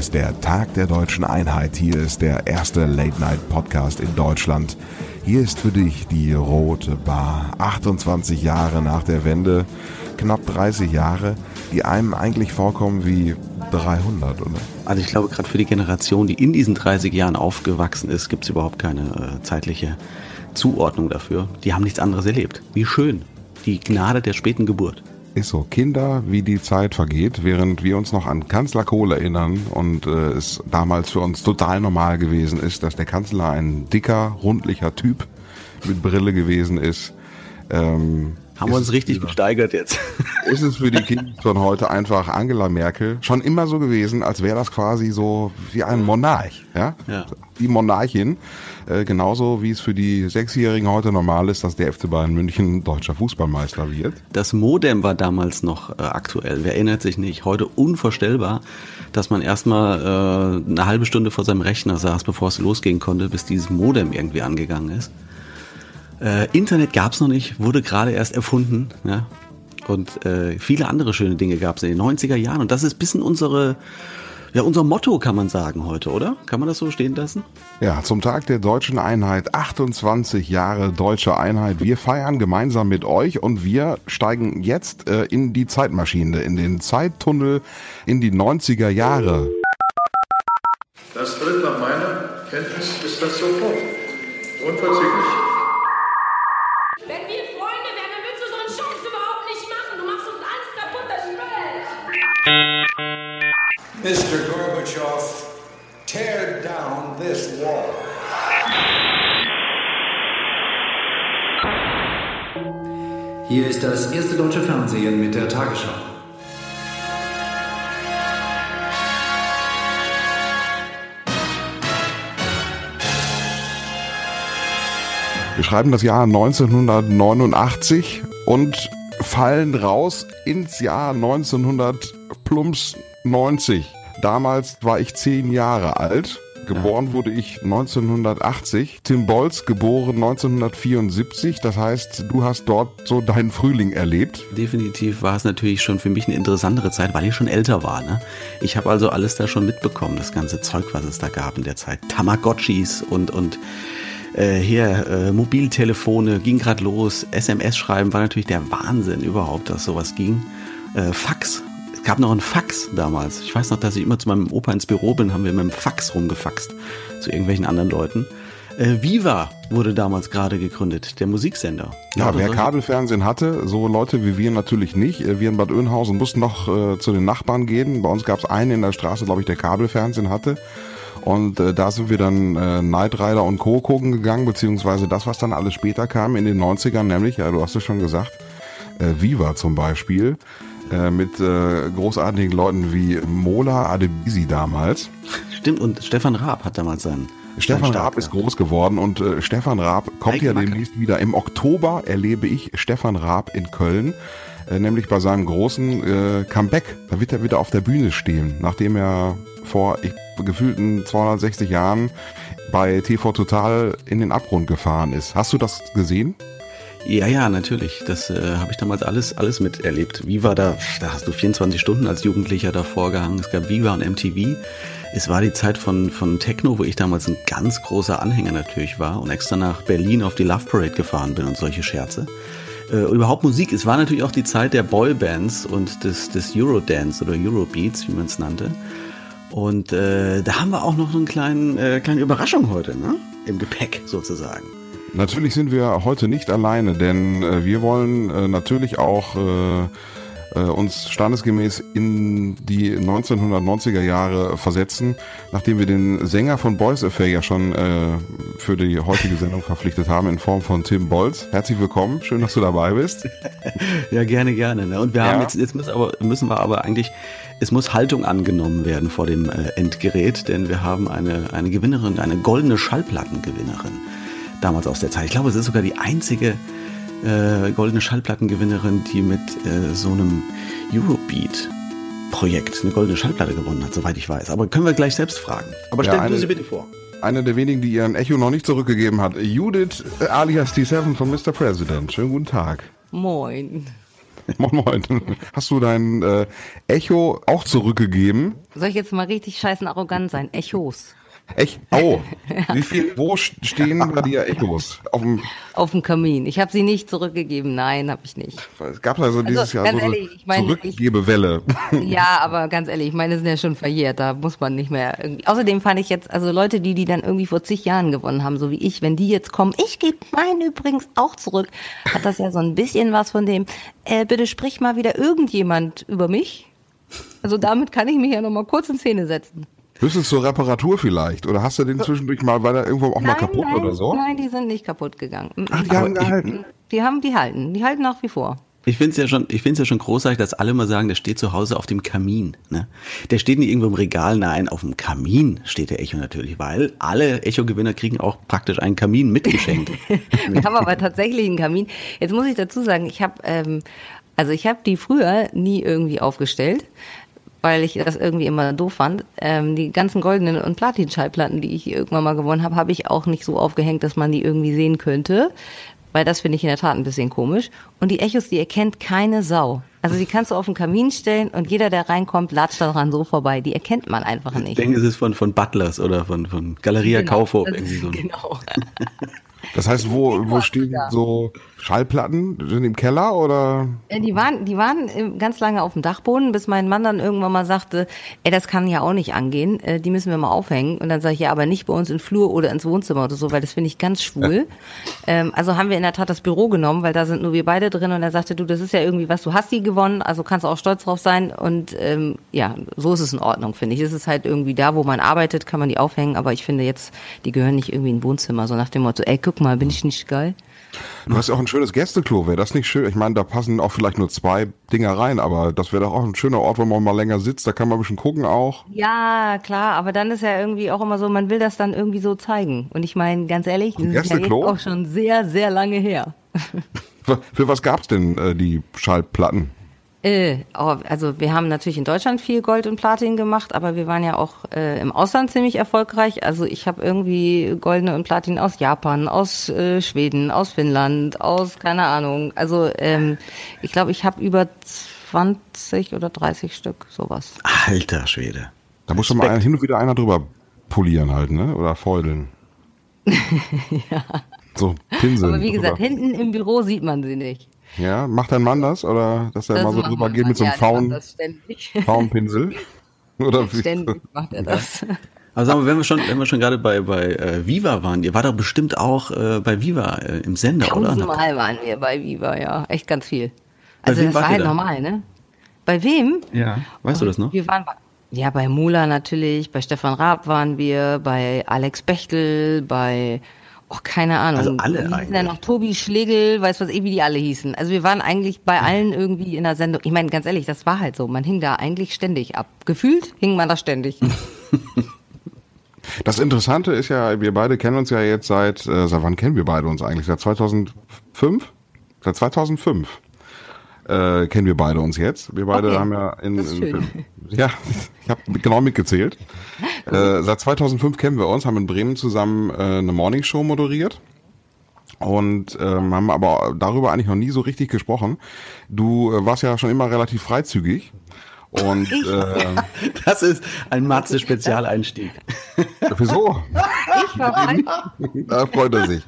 Ist der Tag der deutschen Einheit. Hier ist der erste Late-Night-Podcast in Deutschland. Hier ist für dich die Rote Bar. 28 Jahre nach der Wende, knapp 30 Jahre, die einem eigentlich vorkommen wie 300, oder? Also ich glaube, gerade für die Generation, die in diesen 30 Jahren aufgewachsen ist, gibt es überhaupt keine äh, zeitliche Zuordnung dafür. Die haben nichts anderes erlebt. Wie schön. Die Gnade der späten Geburt. Ist so. Kinder, wie die Zeit vergeht, während wir uns noch an Kanzler Kohl erinnern und äh, es damals für uns total normal gewesen ist, dass der Kanzler ein dicker, rundlicher Typ mit Brille gewesen ist. Ähm, haben wir uns richtig gesteigert jetzt. Ist es für die Kinder von heute einfach Angela Merkel schon immer so gewesen, als wäre das quasi so wie ein Monarch, ja? ja. Die Monarchin. Äh, genauso wie es für die Sechsjährigen heute normal ist, dass der FC Bayern München deutscher Fußballmeister wird. Das Modem war damals noch äh, aktuell. Wer erinnert sich nicht? Heute unvorstellbar, dass man erstmal äh, eine halbe Stunde vor seinem Rechner saß, bevor es losgehen konnte, bis dieses Modem irgendwie angegangen ist. Äh, Internet gab es noch nicht, wurde gerade erst erfunden. Ja? Und äh, viele andere schöne Dinge gab es in den 90er Jahren. Und das ist ein bisschen unsere, ja, unser Motto, kann man sagen heute, oder? Kann man das so stehen lassen? Ja, zum Tag der deutschen Einheit, 28 Jahre deutsche Einheit. Wir feiern gemeinsam mit euch und wir steigen jetzt äh, in die Zeitmaschine, in den Zeittunnel in die 90er Jahre. Das tritt nach meiner Kenntnis ist das sofort. Unverzüglich. Mr. Gorbachev, tear down this wall. Hier ist das erste deutsche Fernsehen mit der Tagesschau. Wir schreiben das Jahr 1989 und fallen raus ins Jahr 1900 plumps 90. Damals war ich zehn Jahre alt. Geboren wurde ich 1980. Tim Bolz geboren 1974. Das heißt, du hast dort so deinen Frühling erlebt. Definitiv war es natürlich schon für mich eine interessantere Zeit, weil ich schon älter war. Ne? Ich habe also alles da schon mitbekommen, das ganze Zeug, was es da gab in der Zeit. Tamagotchis und und äh, hier äh, Mobiltelefone ging gerade los. SMS schreiben war natürlich der Wahnsinn überhaupt, dass sowas ging. Äh, Fax es gab noch einen Fax damals. Ich weiß noch, dass ich immer zu meinem Opa ins Büro bin, haben wir mit dem Fax rumgefaxt zu irgendwelchen anderen Leuten. Äh, Viva wurde damals gerade gegründet, der Musiksender. Ja, wer Kabelfernsehen hatte, so Leute wie wir natürlich nicht. Äh, wir in Bad Oeynhausen mussten noch äh, zu den Nachbarn gehen. Bei uns gab es einen in der Straße, glaube ich, der Kabelfernsehen hatte. Und äh, da sind wir dann äh, Night Rider und Co. gucken gegangen, beziehungsweise das, was dann alles später kam in den 90ern, nämlich, ja, du hast es schon gesagt, äh, Viva zum Beispiel. Äh, mit äh, großartigen Leuten wie Mola Adebisi damals. Stimmt, und Stefan Raab hat damals seinen. Stefan Raab ist groß geworden und äh, Stefan Raab kommt Heike ja demnächst wieder. Im Oktober erlebe ich Stefan Raab in Köln, äh, nämlich bei seinem großen äh, Comeback. Da wird er wieder auf der Bühne stehen, nachdem er vor ich, gefühlten 260 Jahren bei TV Total in den Abgrund gefahren ist. Hast du das gesehen? Ja, ja, natürlich. Das äh, habe ich damals alles, alles miterlebt. Viva, da, da hast du 24 Stunden als Jugendlicher davor gehangen. Es gab Viva und MTV. Es war die Zeit von, von Techno, wo ich damals ein ganz großer Anhänger natürlich war und extra nach Berlin auf die Love Parade gefahren bin und solche Scherze. Äh, überhaupt Musik. Es war natürlich auch die Zeit der Boybands und des, des Eurodance oder Eurobeats, wie man es nannte. Und äh, da haben wir auch noch so eine kleine, äh, kleine Überraschung heute, ne? Im Gepäck sozusagen. Natürlich sind wir heute nicht alleine, denn äh, wir wollen äh, natürlich auch äh, uns standesgemäß in die 1990er Jahre versetzen, nachdem wir den Sänger von Boys Affair ja schon äh, für die heutige Sendung verpflichtet haben in Form von Tim Bolz. Herzlich willkommen, schön, dass du dabei bist. ja, gerne, gerne. Ne? Und wir ja. haben jetzt, jetzt müssen, aber, müssen wir aber eigentlich es muss Haltung angenommen werden vor dem äh, Endgerät, denn wir haben eine, eine Gewinnerin, eine goldene Schallplattengewinnerin damals aus der Zeit. Ich glaube, es ist sogar die einzige äh, goldene Schallplattengewinnerin, die mit äh, so einem Eurobeat-Projekt eine goldene Schallplatte gewonnen hat, soweit ich weiß. Aber können wir gleich selbst fragen. Aber stell ja, du sie bitte vor. Eine der wenigen, die ihren Echo noch nicht zurückgegeben hat. Judith äh, alias T7 von Mr. President. Schönen guten Tag. Moin. Moin Moin. Hast du dein äh, Echo auch zurückgegeben? Soll ich jetzt mal richtig scheißen arrogant sein? Echos. Echt? Oh, wie viel, wo stehen bei dir Echos? Auf dem, Auf dem Kamin. Ich habe sie nicht zurückgegeben. Nein, habe ich nicht. es gab also dieses Jahr so eine ehrlich, ich meine, Zurückgebewelle. Ja, aber ganz ehrlich, ich meine, sind ja schon verjährt. Da muss man nicht mehr irgendwie. Außerdem fand ich jetzt, also Leute, die die dann irgendwie vor zig Jahren gewonnen haben, so wie ich, wenn die jetzt kommen, ich gebe meinen übrigens auch zurück, hat das ja so ein bisschen was von dem. Äh, bitte sprich mal wieder irgendjemand über mich. Also damit kann ich mich ja noch mal kurz in Szene setzen. Höchstens zur Reparatur vielleicht. Oder hast du den zwischendurch mal, war der irgendwo auch mal kaputt nein, oder so? Nein, die sind nicht kaputt gegangen. Ach, die haben gehalten. Die haben, die halten, die halten nach wie vor. Ich finde es ja schon, ich finde es ja schon großartig, dass alle mal sagen, der steht zu Hause auf dem Kamin. Ne? Der steht nicht irgendwo im Regal, nein, auf dem Kamin steht der Echo natürlich, weil alle Echo-Gewinner kriegen auch praktisch einen Kamin mitgeschenkt. Wir haben aber tatsächlich einen Kamin. Jetzt muss ich dazu sagen, ich habe, ähm, also ich habe die früher nie irgendwie aufgestellt, weil ich das irgendwie immer doof fand. Ähm, die ganzen goldenen und Platin-Schallplatten, die ich irgendwann mal gewonnen habe, habe ich auch nicht so aufgehängt, dass man die irgendwie sehen könnte. Weil das finde ich in der Tat ein bisschen komisch. Und die Echos, die erkennt keine Sau. Also die kannst du auf den Kamin stellen und jeder, der reinkommt, latscht daran so vorbei. Die erkennt man einfach Ich nicht. denke, es ist von, von Butlers oder von, von Galeria Genau, Kaufhof. das Irgendwie so genau. Das heißt, wo, wo stehen so Schallplatten? Sind im Keller oder? Ja, Die waren, die waren äh, ganz lange auf dem Dachboden, bis mein Mann dann irgendwann mal sagte, ey, das kann ja auch nicht angehen, äh, die müssen wir mal aufhängen. Und dann sage ich, ja, aber nicht bei uns im Flur oder ins Wohnzimmer oder so, weil das finde ich ganz schwul. Ähm, also haben wir in der Tat das Büro genommen, weil da sind nur wir beide drin und er sagte, du, das ist ja irgendwie was, du hast die gewonnen, also kannst du auch stolz drauf sein. Und ähm, ja, so ist es in Ordnung, finde ich. Es ist halt irgendwie da, wo man arbeitet, kann man die aufhängen, aber ich finde jetzt, die gehören nicht irgendwie in ein Wohnzimmer, so nach dem Motto, ey, guck mal, bin ich nicht geil? Du hast ja auch ein schönes Gästeklo, wäre das nicht schön? Ich meine, da passen auch vielleicht nur zwei Dinger rein, aber das wäre doch auch ein schöner Ort, wo man mal länger sitzt, da kann man ein bisschen gucken auch. Ja, klar, aber dann ist ja irgendwie auch immer so, man will das dann irgendwie so zeigen. Und ich meine, ganz ehrlich, das ist ja jetzt auch schon sehr, sehr lange her. Für, was gab's denn äh, die Schallplatten? Äh, also wir haben natürlich in Deutschland viel Gold und Platin gemacht, aber wir waren ja auch äh, im Ausland ziemlich erfolgreich. Also ich habe irgendwie goldene und Platin aus Japan, aus äh, Schweden, aus Finnland, aus keine Ahnung. Also ähm, ich glaube, ich habe über 20 oder 30 Stück sowas. alter Schwede. Da muss schon mal hin und wieder einer drüber polieren halt, ne? Oder feudeln. ja. So Pinseln. Aber wie gesagt, drüber. hinten im Büro sieht man sie nicht. Ja, macht dein Mann das? Oder dass er Das mal so drüber geht mit so einem faulen, faulen Pinsel? Oder wie? Ständig macht er das. Aber sagen wir, wenn wir schon, wenn wir schon gerade bei, bei äh, Viva waren, ihr war doch bestimmt auch äh, bei Viva äh, im Sender, oder? Tausendmal waren wir bei Viva, ja. Echt ganz viel. Also das war halt da? normal, ne? Bei wem? Ja. Weißt du das noch? Wir waren bei, ja, bei Mula natürlich, bei Stefan Raab waren wir, bei Alex Bechtel, bei, oh, keine Ahnung. Also alle hießen eigentlich. ja noch Tobi Schlegel, weiß was eh, wie die alle hießen. Also wir waren eigentlich bei allen irgendwie in der Sendung. Ich meine, ganz ehrlich, das war halt so. Man hing da eigentlich ständig ab. Gefühlt hing man da ständig. Das Interessante ist ja, wir beide kennen uns ja jetzt seit, äh, seit wann kennen wir beide uns eigentlich? Seit 2005? Seit 2005 äh, kennen wir beide uns jetzt. Wir beide Okay, haben ja in, in ja, ich habe genau mitgezählt. äh, seit 2005 kennen wir uns, haben in Bremen zusammen äh, eine Morningshow moderiert und ähm, haben aber darüber eigentlich noch nie so richtig gesprochen. Du äh, warst ja schon immer relativ freizügig und äh, Das ist ein Matze-Spezialeinstieg. wieso? Ich war. Da freut er sich.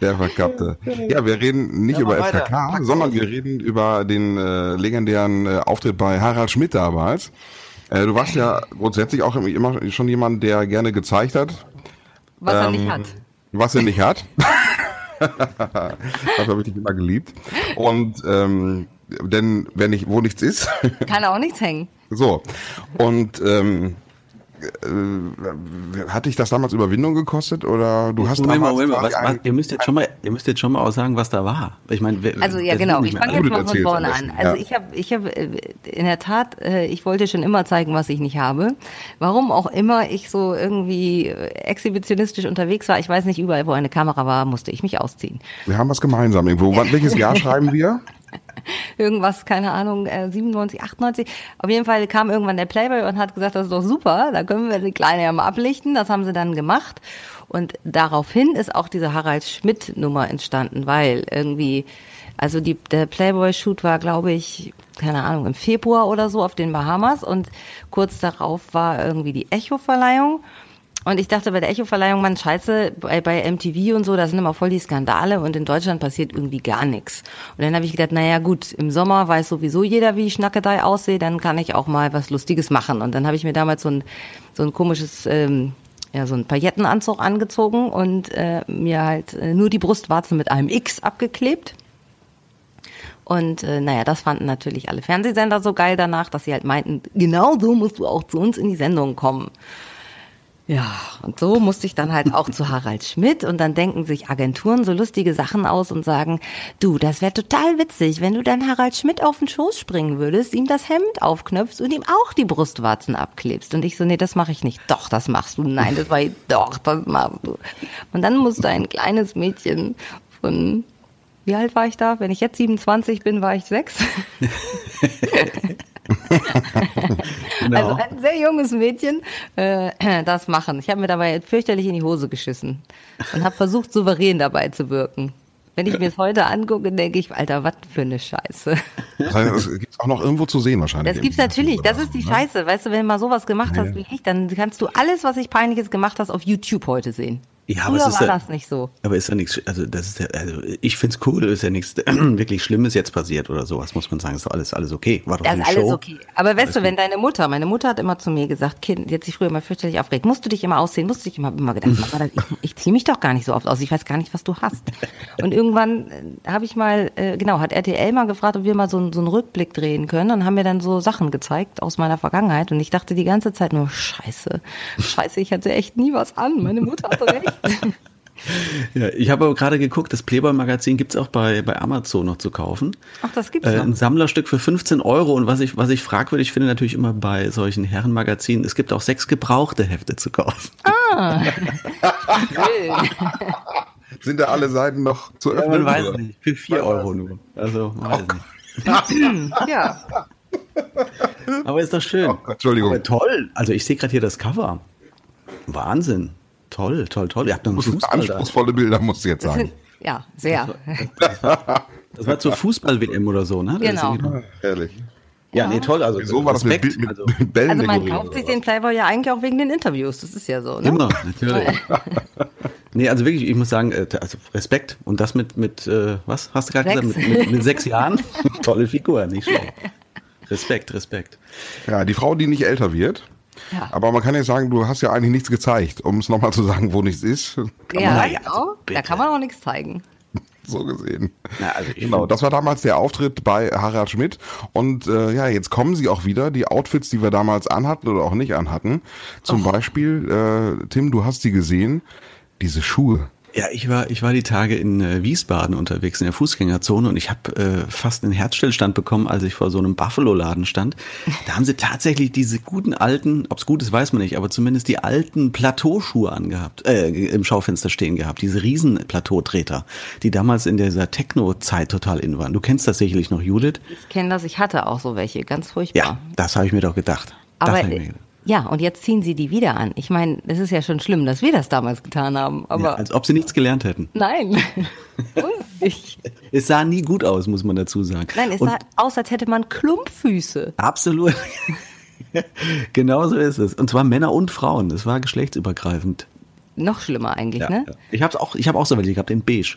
Der Verkappte. Ja, wir reden nicht über FKK, sondern wir reden über den äh, legendären äh, Auftritt bei Harald Schmidt damals. Äh, du warst ja grundsätzlich auch immer schon jemand, der gerne gezeigt hat, Was er Ähm, nicht hat. was er nicht hat. Dafür habe ich dich immer geliebt. Und ähm, denn wenn nicht, wo nichts ist, Kann auch nichts hängen. so. Und ähm, äh, hat dich das damals Überwindung gekostet oder du hast Moment mal, damals Moment was, was, ihr müsst jetzt schon mal, ihr müsst jetzt schon mal auch sagen, was da war. Ich meine, wer- Also ja, genau. Ich fange jetzt mal von vorne an. Also ja. ich habe, ich habe in der Tat, äh, ich wollte schon immer zeigen, was ich nicht habe. Warum auch immer ich so irgendwie äh, exhibitionistisch unterwegs war, ich weiß nicht, überall, wo eine Kamera war, musste ich mich ausziehen. Wir haben was gemeinsam irgendwo. Welches Jahr schreiben wir? Irgendwas, keine Ahnung, äh, 97, 98. Auf jeden Fall kam irgendwann der Playboy und hat gesagt, das ist doch super, da können wir die Kleine ja mal ablichten. Das haben sie dann gemacht. Und daraufhin ist auch diese Harald Schmidt-Nummer entstanden, weil irgendwie, also die, der Playboy-Shoot war, glaube ich, keine Ahnung, im Februar oder so auf den Bahamas und kurz darauf war irgendwie die Echo-Verleihung. Und ich dachte bei der Echo-Verleihung, man scheiße, bei, bei MTV und so, da sind immer voll die Skandale und in Deutschland passiert irgendwie gar nichts. Und dann habe ich gedacht, naja gut, im Sommer weiß sowieso jeder, wie ich Schnackedei aussehe, dann kann ich auch mal was Lustiges machen. Und dann habe ich mir damals so ein, so ein komisches, ähm, ja, so ein Paillettenanzug angezogen und äh, mir halt äh, nur die Brustwarzen mit einem X abgeklebt. Und äh, naja, das fanden natürlich alle Fernsehsender so geil danach, dass sie halt meinten, genau so musst du auch zu uns in die Sendung kommen. Ja, und so musste ich dann halt auch zu Harald Schmidt und dann denken sich Agenturen so lustige Sachen aus und sagen, du, das wäre total witzig, wenn du dann Harald Schmidt auf den Schoß springen würdest, ihm das Hemd aufknöpfst und ihm auch die Brustwarzen abklebst. Und ich so, nee, das mache ich nicht. Doch, das machst du. Nein, das war ich, doch, das machst du. Und dann musste ein kleines Mädchen von, wie alt war ich da? Wenn ich jetzt 27 bin, war ich sechs. Genau. Also ein sehr junges Mädchen äh, das machen. Ich habe mir dabei fürchterlich in die Hose geschissen und habe versucht, souverän dabei zu wirken. Wenn ich mir es heute angucke, denke ich, Alter, was für eine Scheiße. Das heißt, es gibt auch noch irgendwo zu sehen wahrscheinlich. Das gibt's natürlich. Das ist die Scheiße. Weißt du, wenn du mal sowas gemacht hast wie ich, dann kannst du alles, was ich peinliches gemacht hast, auf YouTube heute sehen. Ja, aber Früher es ist war ja, das nicht so. Aber ist ja nichts, also das ist ja, also ich find's cool, ist ja nichts wirklich Schlimmes jetzt passiert oder sowas, muss man sagen. Ist doch alles, alles okay. War doch Das eine ist alles Show. okay. Aber weißt du, wenn deine Mutter, meine Mutter hat immer zu mir gesagt, Kind, die hat sich früher immer fürchterlich aufgeregt, musst du dich immer aussehen, musst du dich immer, immer gedacht, Mama, ich, ich ziehe mich doch gar nicht so oft aus, ich weiß gar nicht, was du hast. Und irgendwann äh, habe ich mal, äh, genau, hat RTL mal gefragt, ob wir mal so, einen- so einen Rückblick drehen können und haben mir dann so Sachen gezeigt aus meiner Vergangenheit und ich dachte die ganze Zeit nur, scheiße, scheiße, ich hatte echt nie was an, meine Mutter hatte recht. Ja, ich habe aber gerade geguckt, das Playboy-Magazin gibt's auch bei, bei Amazon noch zu kaufen. Ach, das gibt's Äh, noch. ein Sammlerstück für 15 Euro und was ich, was ich fragwürdig finde, natürlich immer bei solchen Herrenmagazinen, es gibt auch sechs gebrauchte Hefte zu kaufen. Sind da alle Seiten noch zu Ja, öffnen? man weiß oder? nicht, für 4 Euro nur. Also, man weiß nicht. Ja. Aber ist doch schön. Oh Gott, Entschuldigung. Aber toll. Also ich sehe gerade hier das Cover. Wahnsinn. Toll, toll, toll. Ihr habt noch einen Das sind Fußball anspruchsvolle Bilder, muss ich jetzt sagen. Ja, sehr. Das war zur Fußball-WM oder so, ne? Genau. Herrlich. Ja, nee, toll. Also So war das mit. Bild- mit, also, mit Bällen Also man kauft sich den Playboy ja eigentlich auch wegen den Interviews, das ist ja so, ne? Immer, natürlich. nee, also wirklich, ich muss sagen, äh, also Respekt. Und das mit, mit äh, was hast du gerade gesagt? Mit, mit, mit sechs Jahren? Tolle Figur, nicht schlecht. Respekt, Respekt. Ja, die Frau, die nicht älter wird. Ja. Aber man kann ja sagen, du hast ja eigentlich nichts gezeigt, um es nochmal zu sagen, wo nichts ist. Kann Ja, man- ja, genau. also da kann man auch nichts zeigen. so gesehen. Na, also Genau, das war damals der Auftritt bei Harald Schmidt. Und äh, ja, jetzt kommen sie auch wieder, die Outfits, die wir damals anhatten oder auch nicht anhatten. Zum Beispiel, äh, Tim, du hast sie gesehen, diese Schuhe. Ja, ich war, ich war die Tage in äh, Wiesbaden unterwegs in der Fußgängerzone und ich habe äh, fast einen Herzstillstand bekommen, als ich vor so einem Buffalo-Laden stand. Da haben sie tatsächlich diese guten alten, ob's gut ist, weiß man nicht, aber zumindest die alten Plateauschuhe angehabt, äh, im Schaufenster stehen gehabt, diese riesen Plateautreter, die damals in dieser Techno-Zeit total in waren. Du kennst das sicherlich noch, Judith? Ich kenne das, ich hatte auch so welche, ganz furchtbar. Ja, das habe ich mir doch gedacht. Das Aber hab ja, und jetzt ziehen sie die wieder an. Ich meine, es ist ja schon schlimm, dass wir das damals getan haben, aber Ja, als ob sie nichts gelernt hätten. nein. Es sah nie gut aus, muss man dazu sagen. Nein, es Und sah aus, als hätte man Klumpfüße. Absolut. genau so ist es. Und zwar Männer und Frauen. Es war geschlechtsübergreifend. Noch schlimmer eigentlich, ne? ja. Ich habe auch, ich habe auch so welche gehabt in beige.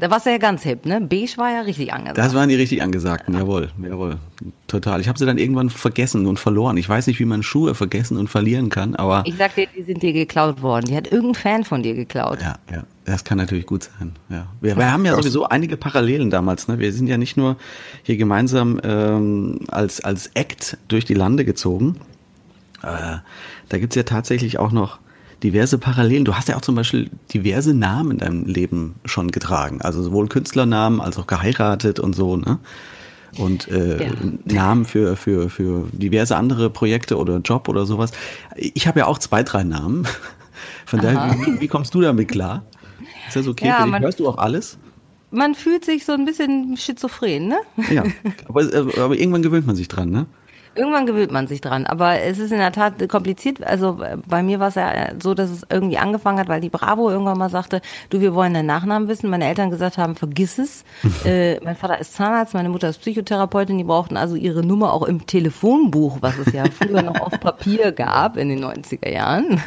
Da warst du ja ganz hip, ne? Beige war ja richtig angesagt. Das waren die richtig angesagten. Jawohl, jawohl. Total. Ich habe sie dann irgendwann vergessen und verloren. Ich weiß nicht, wie man Schuhe vergessen und verlieren kann, aber ich sag dir, die sind dir geklaut worden. Die hat irgendein Fan von dir geklaut. ja, ja, das kann natürlich gut sein. Ja. Wir, wir haben ja sowieso einige Parallelen damals. Ne? Wir sind ja nicht nur hier gemeinsam ähm, als, als Act durch die Lande gezogen. Äh, da gibt's ja tatsächlich auch noch diverse Parallelen. Du hast ja auch zum Beispiel diverse Namen in deinem Leben schon getragen. Also sowohl Künstlernamen als auch geheiratet und so, ne? Und äh, Ja. Namen für, für, für diverse andere Projekte oder Job oder sowas. Ich habe ja auch zwei, drei Namen. Von daher, wie, wie kommst du damit klar? Ist das okay Ja, für dich? Hörst du auch alles? Man fühlt sich so ein bisschen schizophren, ne? Ja. Aber, äh, aber irgendwann gewöhnt man sich dran, ne? Irgendwann gewöhnt man sich dran, aber es ist in der Tat kompliziert. Also äh, bei mir war es ja so, dass es irgendwie angefangen hat, weil die Bravo irgendwann mal sagte, du, wir wollen deinen Nachnamen wissen. Meine Eltern gesagt haben, vergiss es. äh, mein Vater ist Zahnarzt, meine Mutter ist Psychotherapeutin, die brauchten also ihre Nummer auch im Telefonbuch, was es ja früher noch auf Papier gab in den 90er Jahren.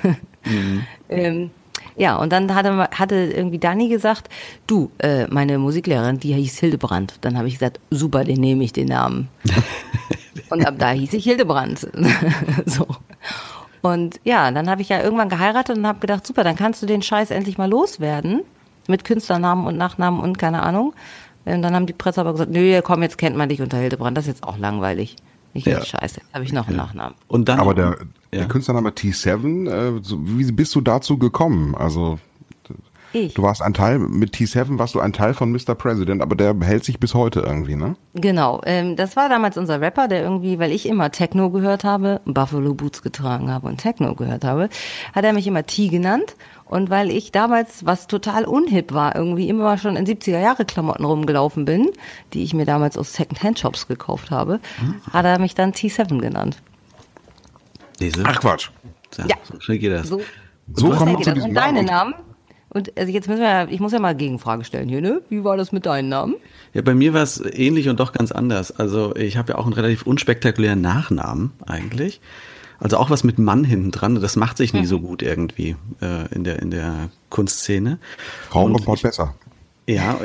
ähm, ja, und dann hatte, hatte irgendwie Dani gesagt, du, äh, meine Musiklehrerin, die hieß Hildebrand. Dann habe ich gesagt, super, den nehme ich den Namen. und ab da hieß ich Hildebrand. so. Und ja, dann habe ich ja irgendwann geheiratet und habe gedacht, super, dann kannst du den Scheiß endlich mal loswerden. Mit Künstlernamen und Nachnamen und keine Ahnung. Und dann haben die Presse aber gesagt, nö, komm, jetzt kennt man dich unter Hildebrand, das ist jetzt auch langweilig. Ich Ja. scheiße, jetzt habe ich noch einen Nachnamen. Und dann, Aber der, Ja. der Künstlername T7, äh, so, wie bist du dazu gekommen? Also Ich. du warst ein Teil, mit T7 warst du ein Teil von Mr. President, aber der hält sich bis heute irgendwie, ne? Genau, ähm, das war damals unser Rapper, der irgendwie, weil ich immer Techno gehört habe, Buffalo Boots getragen habe und Techno gehört habe, hat er mich immer T genannt. Und weil ich damals, was total unhip war, irgendwie immer schon in 70er Jahre Klamotten rumgelaufen bin, die ich mir damals aus Second-Hand-Shops gekauft habe, hat er mich dann T7 genannt. Diese, Ach Quatsch. ja, Ja. so schnell geht das. So, So kommt man zu diesem Und deine Namen. Und also jetzt müssen wir ja, ich muss ja mal Gegenfrage stellen hier, ne? Wie war das mit deinen Namen? Ja, bei mir war es ähnlich und doch ganz anders. Also ich habe ja auch einen relativ unspektakulären Nachnamen eigentlich. Also auch was mit Mann hinten dran. Das macht sich nie so gut irgendwie äh, in der in der Kunstszene. Frauenreport besser. Ja,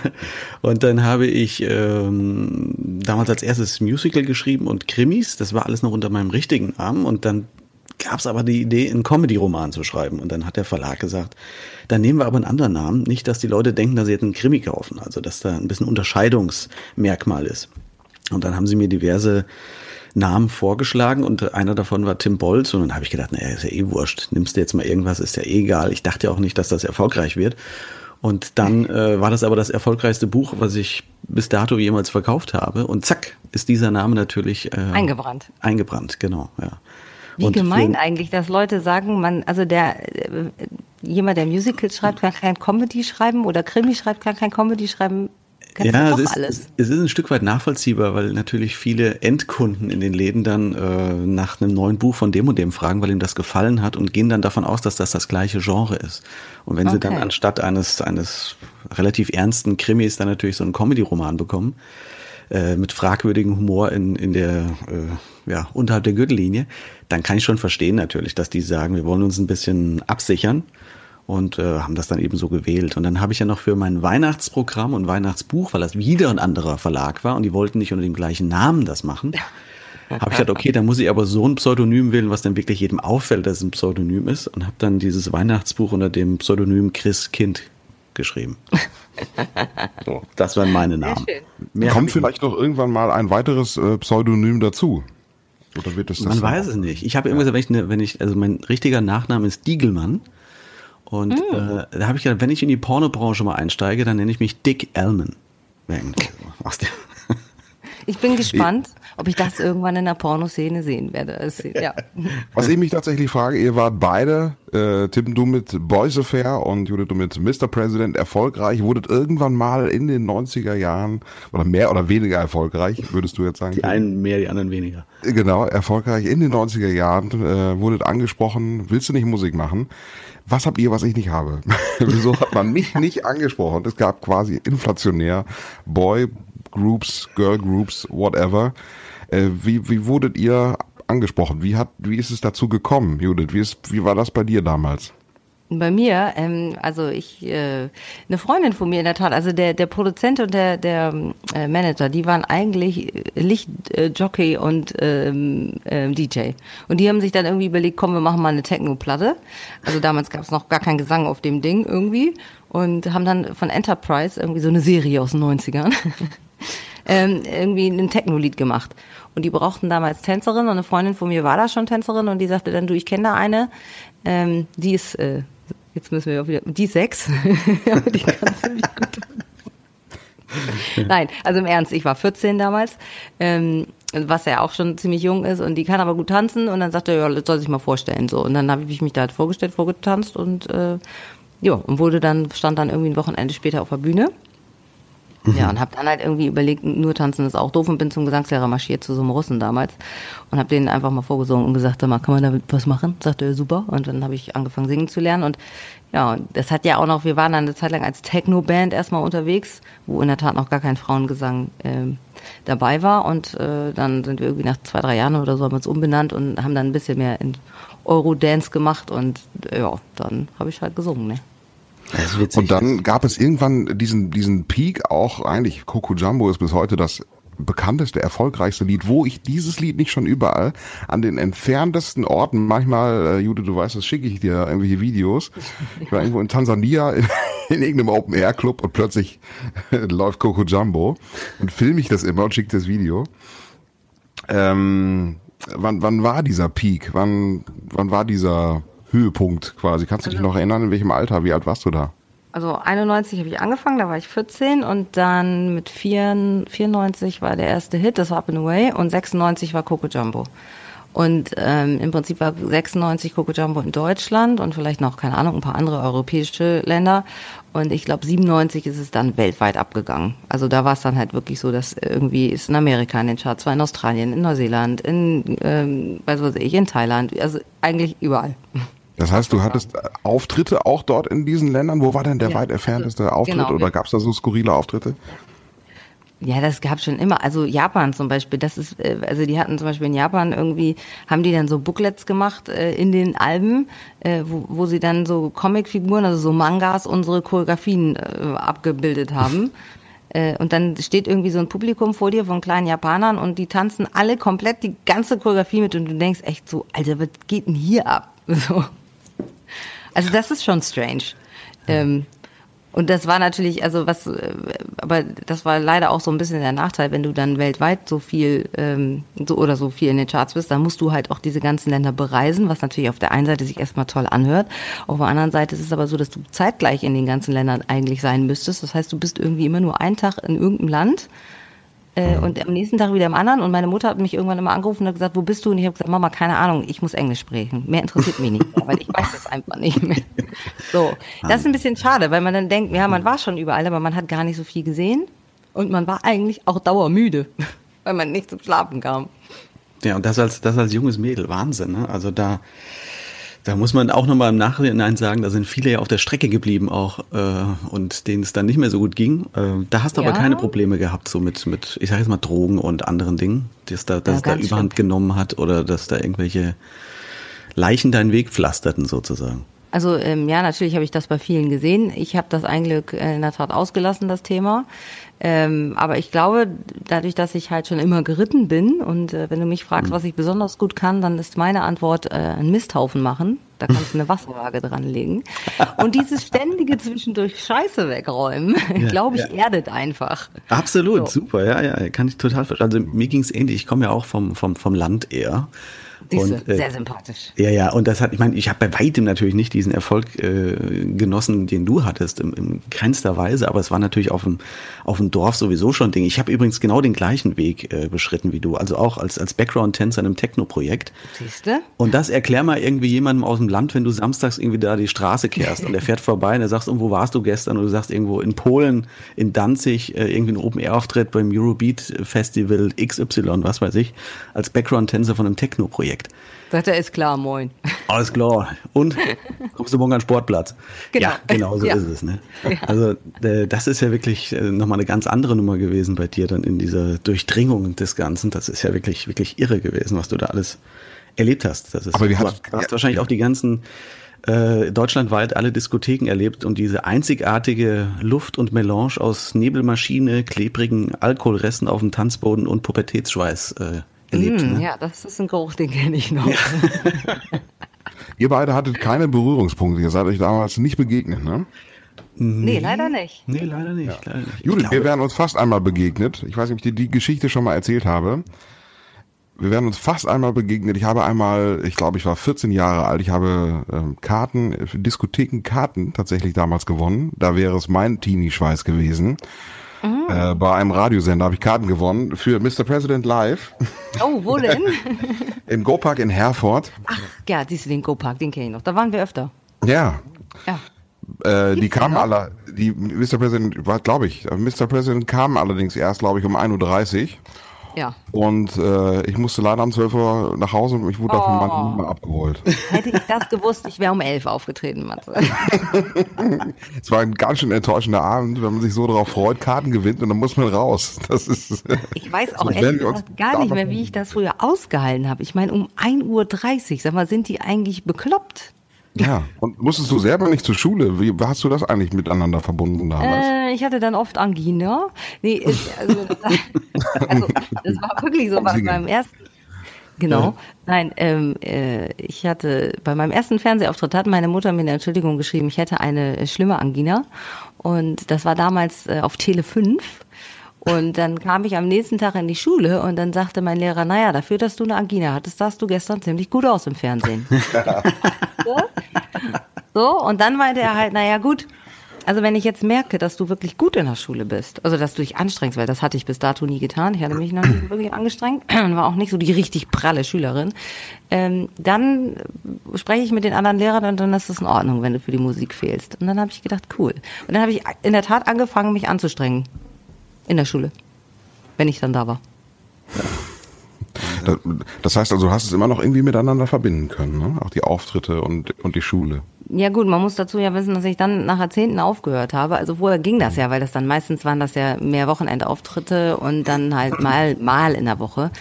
und dann habe ich ähm, damals als erstes Musical geschrieben und Krimis. Das war alles noch unter meinem richtigen Namen. Und dann gab es aber die Idee, einen Comedy-Roman zu schreiben. Und dann hat der Verlag gesagt, dann nehmen wir aber einen anderen Namen. Nicht, dass die Leute denken, dass sie jetzt einen Krimi kaufen. Also, dass da ein bisschen Unterscheidungsmerkmal ist. Und dann haben sie mir diverse Namen vorgeschlagen und einer davon war Tim Bolz und dann habe ich gedacht, naja, ist ja eh wurscht, nimmst du jetzt mal irgendwas, ist ja eh egal. Ich dachte ja auch nicht, dass das erfolgreich wird. Und dann äh, war das aber das erfolgreichste Buch, was ich bis dato jemals verkauft habe. Und zack, ist dieser Name natürlich äh, Eingebrannt. Eingebrannt, genau, ja. Wie Und gemein für- eigentlich, dass Leute sagen, man, also der äh, jemand, der Musicals schreibt, kann kein Comedy schreiben oder Krimi schreibt, kann kein Comedy schreiben. Kannst ja, es ist, alles. es ist ein Stück weit nachvollziehbar, weil natürlich viele Endkunden in den Läden dann äh, nach einem neuen Buch von dem und dem fragen, weil ihm das gefallen hat und gehen dann davon aus, dass das das gleiche Genre ist. Und wenn sie dann Okay. anstatt eines eines relativ ernsten Krimis dann natürlich so einen Comedy-Roman bekommen äh, mit fragwürdigem Humor in in der äh, ja unterhalb der Gürtellinie, dann kann ich schon verstehen natürlich, dass die sagen, wir wollen uns ein bisschen absichern und äh, haben das dann eben so gewählt. Und dann habe ich ja noch für mein Weihnachtsprogramm und Weihnachtsbuch, weil das wieder ein anderer Verlag war und die wollten nicht unter dem gleichen Namen das machen, habe ich gedacht, okay, dann muss ich aber so ein Pseudonym wählen, was dann wirklich jedem auffällt, dass es ein Pseudonym ist und habe dann dieses Weihnachtsbuch unter dem Pseudonym Chris Kind geschrieben. So, das waren meine Namen. Mehr Kommt ich vielleicht noch irgendwann mal ein weiteres äh, Pseudonym dazu? Oder wird es das Man dann weiß es nicht. Ich habe immer gesagt, wenn ich, ne, wenn ich, also mein richtiger Nachname ist Diegelmann. Und Hm. äh, da habe ich gedacht, wenn ich in die Pornobranche mal einsteige, dann nenne ich mich Dick Elman. Wegen- Aus dem, Ich bin gespannt, ob ich das irgendwann in der Pornoszene sehen werde. Es, ja. Was ich mich tatsächlich frage, ihr wart beide, äh, Tim, du mit Boys Affair und Judith, du mit Mr. President erfolgreich. Wurdet irgendwann mal in den 90er Jahren oder mehr oder weniger erfolgreich, würdest du jetzt sagen? die einen mehr, die anderen weniger. Genau, erfolgreich in den 90er Jahren, äh, wurdet angesprochen, willst du nicht Musik machen? Was habt ihr, was ich nicht habe? Wieso hat man mich nicht angesprochen? Es gab quasi inflationär Boy Groups, Girl Groups, whatever. Äh, wie, wie wurdet ihr angesprochen? Wie hat, wie ist es dazu gekommen, Judith? Wie ist, wie war das bei dir damals? Bei mir, ähm, also ich, äh, eine Freundin von mir in der Tat, also der, der Produzent und der, der äh, Manager, die waren eigentlich Lichtjockey äh, und ähm, ähm, DJ. Und die haben sich dann irgendwie überlegt, komm, wir machen mal eine Techno-Platte. Also damals gab es noch gar keinen Gesang auf dem Ding irgendwie. Und haben dann von Enterprise irgendwie so eine Serie aus den 90ern. ähm, irgendwie ein Techno-Lied gemacht. Und die brauchten damals Tänzerin und eine Freundin von mir war da schon Tänzerin und die sagte dann, du, ich kenne da eine, ähm, die ist, äh, jetzt müssen wir wieder, die ist sechs, aber die kann ziemlich gut. Nein, also im Ernst, ich war 14 damals, ähm, was ja auch schon ziemlich jung ist und die kann aber gut tanzen und dann sagte er, ja, das soll sich mal vorstellen so und dann habe ich mich da halt vorgestellt, vorgetanzt und äh, ja, und wurde dann, stand dann irgendwie ein Wochenende später auf der Bühne Ja, und habe dann halt irgendwie überlegt, nur tanzen ist auch doof und bin zum Gesangslehrer marschiert zu so einem Russen damals und habe denen einfach mal vorgesungen und gesagt, sag mal, kann man damit was machen? Sagte er, super. Und dann habe ich angefangen singen zu lernen und ja, das hat ja auch noch, wir waren dann eine Zeit lang als Techno-Band erstmal unterwegs, wo in der Tat noch gar kein Frauengesang ähm, dabei war und äh, dann sind wir irgendwie nach zwei, drei Jahren oder so haben wir uns umbenannt und haben dann ein bisschen mehr in Eurodance gemacht und ja, dann habe ich halt gesungen, ne? Und dann gab es irgendwann diesen, diesen Peak auch, eigentlich Coco Jumbo ist bis heute das bekannteste, erfolgreichste Lied, wo ich dieses Lied nicht schon überall an den entferntesten Orten, manchmal, äh, Jude, du weißt, das schicke ich dir irgendwelche Videos. Ich war irgendwo in Tansania in, in irgendeinem Open-Air-Club und plötzlich läuft Coco Jumbo und filme ich das immer und schicke das Video. Ähm, wann, wann war dieser Peak? Wann, wann war dieser Höhepunkt quasi? Kannst du dich noch erinnern, in welchem Alter? Wie alt warst du da? Also 91 habe ich angefangen, da war ich 14 und dann mit 4, 94 war der erste Hit, das war Up and Away und 96 war Coco Jumbo. Und ähm, im Prinzip war 96 Coco Jumbo in Deutschland und vielleicht noch, keine Ahnung, ein paar andere europäische Länder. Und ich glaube, 97 ist es dann weltweit abgegangen. Also da war es dann halt wirklich so, dass irgendwie ist in Amerika in den Charts, war in Australien, in Neuseeland, in, ähm, weiß was ich, in Thailand, also eigentlich überall. Das heißt, du hattest Auftritte auch dort in diesen Ländern. Wo war denn der Ja, weit entfernteste also, Auftritt genau. oder gab es da so skurrile Auftritte? Ja, das gab schon immer. Also Japan zum Beispiel, das ist, äh, also die hatten zum Beispiel in Japan irgendwie, haben die dann so Booklets gemacht äh, in den Alben, äh, wo, wo sie dann so Comicfiguren, also so Mangas, unsere Choreografien äh, abgebildet haben. Äh, Und dann steht irgendwie so ein Publikum vor dir von kleinen Japanern und die tanzen alle komplett die ganze Choreografie mit und du denkst echt so, Alter, was geht denn hier ab? So. Also das ist schon strange. Ähm, und das war natürlich, also was, äh, aber das war leider auch so ein bisschen der Nachteil, wenn du dann weltweit so viel ähm, so oder so viel in den Charts bist, dann musst du halt auch diese ganzen Länder bereisen, was natürlich auf der einen Seite sich erstmal toll anhört. Auf der anderen Seite ist es aber so, dass du zeitgleich in den ganzen Ländern eigentlich sein müsstest. Das heißt, du bist irgendwie immer nur einen Tag in irgendeinem Land äh, und am nächsten Tag wieder im anderen. Und meine Mutter hat mich irgendwann immer angerufen und hat gesagt, wo bist du? Und ich habe gesagt, Mama, keine Ahnung, ich muss Englisch sprechen. Mehr interessiert mich nicht, mehr, weil ich weiß es einfach nicht mehr. So, das ist ein bisschen schade, weil man dann denkt, ja, man war schon überall, aber man hat gar nicht so viel gesehen und man war eigentlich auch dauermüde, weil man nicht zum Schlafen kam. Ja, und das als, das als junges Mädel, Wahnsinn, ne? Also da, da muss man auch nochmal im Nachhinein sagen, da sind viele ja auf der Strecke geblieben auch äh, und denen es dann nicht mehr so gut ging. Äh, da hast du Ja. aber keine Probleme gehabt, so mit, mit, ich sag jetzt mal, Drogen und anderen Dingen, dass da, dass Ja, es da Überhand genommen hat oder dass da irgendwelche Leichen deinen Weg pflasterten sozusagen. Also ähm, ja, natürlich habe ich das bei vielen gesehen. Ich habe das eigentlich äh, in der Tat ausgelassen, das Thema. Ähm, aber ich glaube, dadurch, dass ich halt schon immer geritten bin und äh, wenn du mich fragst, was ich besonders gut kann, dann ist meine Antwort äh, einen Misthaufen machen. Da kannst du eine Wasserwaage dranlegen. Und dieses ständige zwischendurch Scheiße wegräumen, glaube ich, erdet einfach. Absolut, So. super, ja, ja, kann ich total verstehen. Also mir ging's ähnlich, ich komme ja auch vom, vom, vom Land eher. Siehste, Und, äh, sehr sympathisch. Ja, ja, und das hat, ich meine, ich habe bei weitem natürlich nicht diesen Erfolg äh, genossen, den du hattest, im, in keinster Weise, aber es war natürlich auf dem, auf dem Dorf sowieso schon ein Ding. Ich habe übrigens genau den gleichen Weg äh, beschritten wie du, also auch als, als Background-Tänzer in einem Techno-Projekt. Siehste? Und das erklär mal irgendwie jemandem aus dem Land, wenn du samstags irgendwie da die Straße kehrst und er fährt vorbei und er sagst, und wo warst du gestern? Und du sagst irgendwo in Polen, in Danzig, äh, irgendwie ein Open-Air-Auftritt beim Eurobeat Festival XY, was weiß ich, als Background-Tänzer von einem Techno-Projekt. Sagt er, ist klar, moin. Alles klar. Und kommst du morgen an den Sportplatz? Genau. Ja, genau so Ja. ist es. Ne? Also äh, das ist ja wirklich äh, nochmal eine ganz andere Nummer gewesen bei dir dann in dieser Durchdringung des Ganzen. Das ist ja wirklich, wirklich irre gewesen, was du da alles erlebt hast. Das ist, Aber hat- hast wahrscheinlich auch die ganzen äh, deutschlandweit alle Diskotheken erlebt und diese einzigartige Luft und Melange aus Nebelmaschine, klebrigen Alkoholresten auf dem Tanzboden und Pubertätsschweiß äh, erlebt. Hm, ne? ja, das ist ein Geruch, den kenne ich noch. Ihr beide hattet keine Berührungspunkte. Ihr seid euch damals nicht begegnet, ne? Nee, leider nicht. Nee, leider nicht. Leider nicht. Ich Judith, wir wären uns fast einmal begegnet. Ich weiß nicht, ob ich dir die Geschichte schon mal erzählt habe. Wir werden uns fast einmal begegnet. Ich habe einmal, ich glaube, ich war 14 Jahre alt. Ich habe ähm, Karten, äh, Diskothekenkarten tatsächlich damals gewonnen. Da wäre es mein Teenie-Schweiß gewesen. Äh, bei einem Radiosender habe ich Karten gewonnen für Mr. President Live Oh, wo denn? im Go-Park in Herford. Ach, ja, siehst du den Go-Park, den kenne ich noch. Da waren wir öfter. Ja, Ja. Äh, die kamen alle, die Mr. President, war glaube ich, Mr. President kam allerdings erst, glaube ich, um 1.30 Uhr. Ja. Und äh, ich musste leider um 12 Uhr nach Hause und ich wurde davon Oh. Mann mal abgeholt. Hätte ich das gewusst, ich wäre um elf aufgetreten, Matze. Es war ein ganz schön enttäuschender Abend, wenn man sich so darauf freut, Karten gewinnt und dann muss man raus. Das ist. Ich weiß auch So ehrlich gar nicht mehr, wie ich das früher ausgehalten habe. Ich meine, um 1.30 Uhr, sag mal, sind die eigentlich bekloppt? Ja. Und musstest du selber nicht zur Schule? Wie hast du das eigentlich miteinander verbunden damals? Äh, ich hatte dann oft Angina. Nee, es- also, also das war wirklich so bei meinem ersten. Genau. Nein, ähm, äh, ich hatte bei meinem ersten Fernsehauftritt hat meine Mutter mir eine Entschuldigung geschrieben, ich hätte eine äh, schlimme Angina. Und das war damals äh, auf Tele 5. Und dann kam ich am nächsten Tag in die Schule und dann sagte mein Lehrer, naja, dafür, dass du eine Angina hattest, sahst du gestern ziemlich gut aus im Fernsehen. so? so, und dann meinte er halt, naja gut, also wenn ich jetzt merke, dass du wirklich gut in der Schule bist, also dass du dich anstrengst, weil das hatte ich bis dato nie getan, ich hatte mich noch nie wirklich angestrengt und war auch nicht so die richtig pralle Schülerin, ähm, dann spreche ich mit den anderen Lehrern und dann ist es in Ordnung, wenn du für die Musik fehlst. Und dann habe ich gedacht, cool. Und dann habe ich in der Tat angefangen, mich anzustrengen in der Schule, wenn ich dann da war. Das, das heißt also, du hast es immer noch irgendwie miteinander verbinden können, ne? Auch die Auftritte und, und die Schule. Ja gut, man muss dazu ja wissen, dass ich dann nach Jahrzehnten aufgehört habe. Also vorher ging das ja, weil das dann meistens waren das ja mehr Wochenendauftritte und dann halt mal mal in der Woche.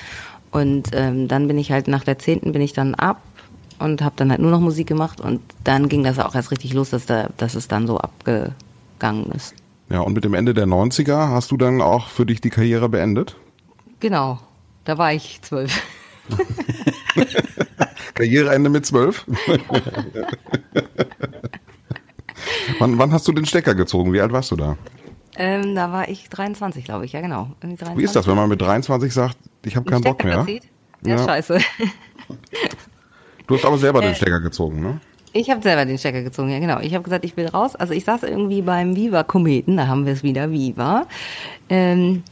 Und ähm, dann bin ich halt nach der zehnten bin ich dann ab und habe dann halt nur noch Musik gemacht und dann ging das auch erst richtig los, dass da, dass es dann so abgegangen ist. Ja, und mit dem Ende der 90er hast du dann auch für dich die Karriere beendet? Genau, da war ich zwölf. Karriereende mit zwölf? wann, wann hast du den Stecker gezogen? Wie alt warst du da? Ähm, da war ich 23, glaube ich, ja genau. Irgendwie 23. Wie ist das, wenn man mit 23 sagt, ich habe keinen Bock mehr? zieht? Ja, Ja. scheiße. Du hast aber selber Äh. den Stecker gezogen, ne? Ich habe selber den Stecker gezogen, ja genau. Ich habe gesagt, ich will raus. Also ich saß irgendwie beim Viva Kometen, da haben wir es wieder, Viva, ähm,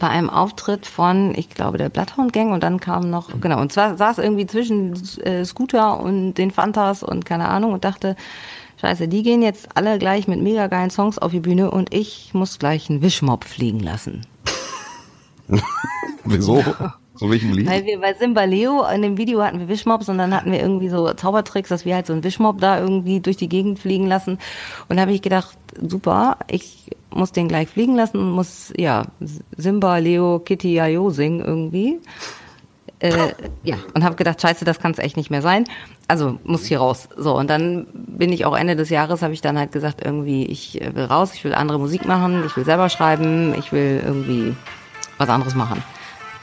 bei einem Auftritt von, ich glaube, der Bloodhound Gang und dann kam noch, genau, und zwar saß irgendwie zwischen äh, Scooter und den Fantas und keine Ahnung und dachte, scheiße, die gehen jetzt alle gleich mit mega geilen Songs auf die Bühne und ich muss gleich einen Wischmob fliegen lassen. Wieso? So welchem Lied? Weil wir bei Simbaleo in dem Video hatten wir Wischmobs und dann hatten wir irgendwie so Zaubertricks, dass wir halt so einen Wischmob da irgendwie durch die Gegend fliegen lassen. Und da habe ich gedacht, super, ich muss den gleich fliegen lassen und muss, ja, Simba, Leo, Kitty, Ayo singen irgendwie. Äh, ja, und habe gedacht, scheiße, das kann es echt nicht mehr sein. Also muss hier raus. So, und dann bin ich auch Ende des Jahres, habe ich dann halt gesagt, irgendwie, ich äh, will raus, ich will andere Musik machen, ich will selber schreiben, ich will irgendwie was anderes machen.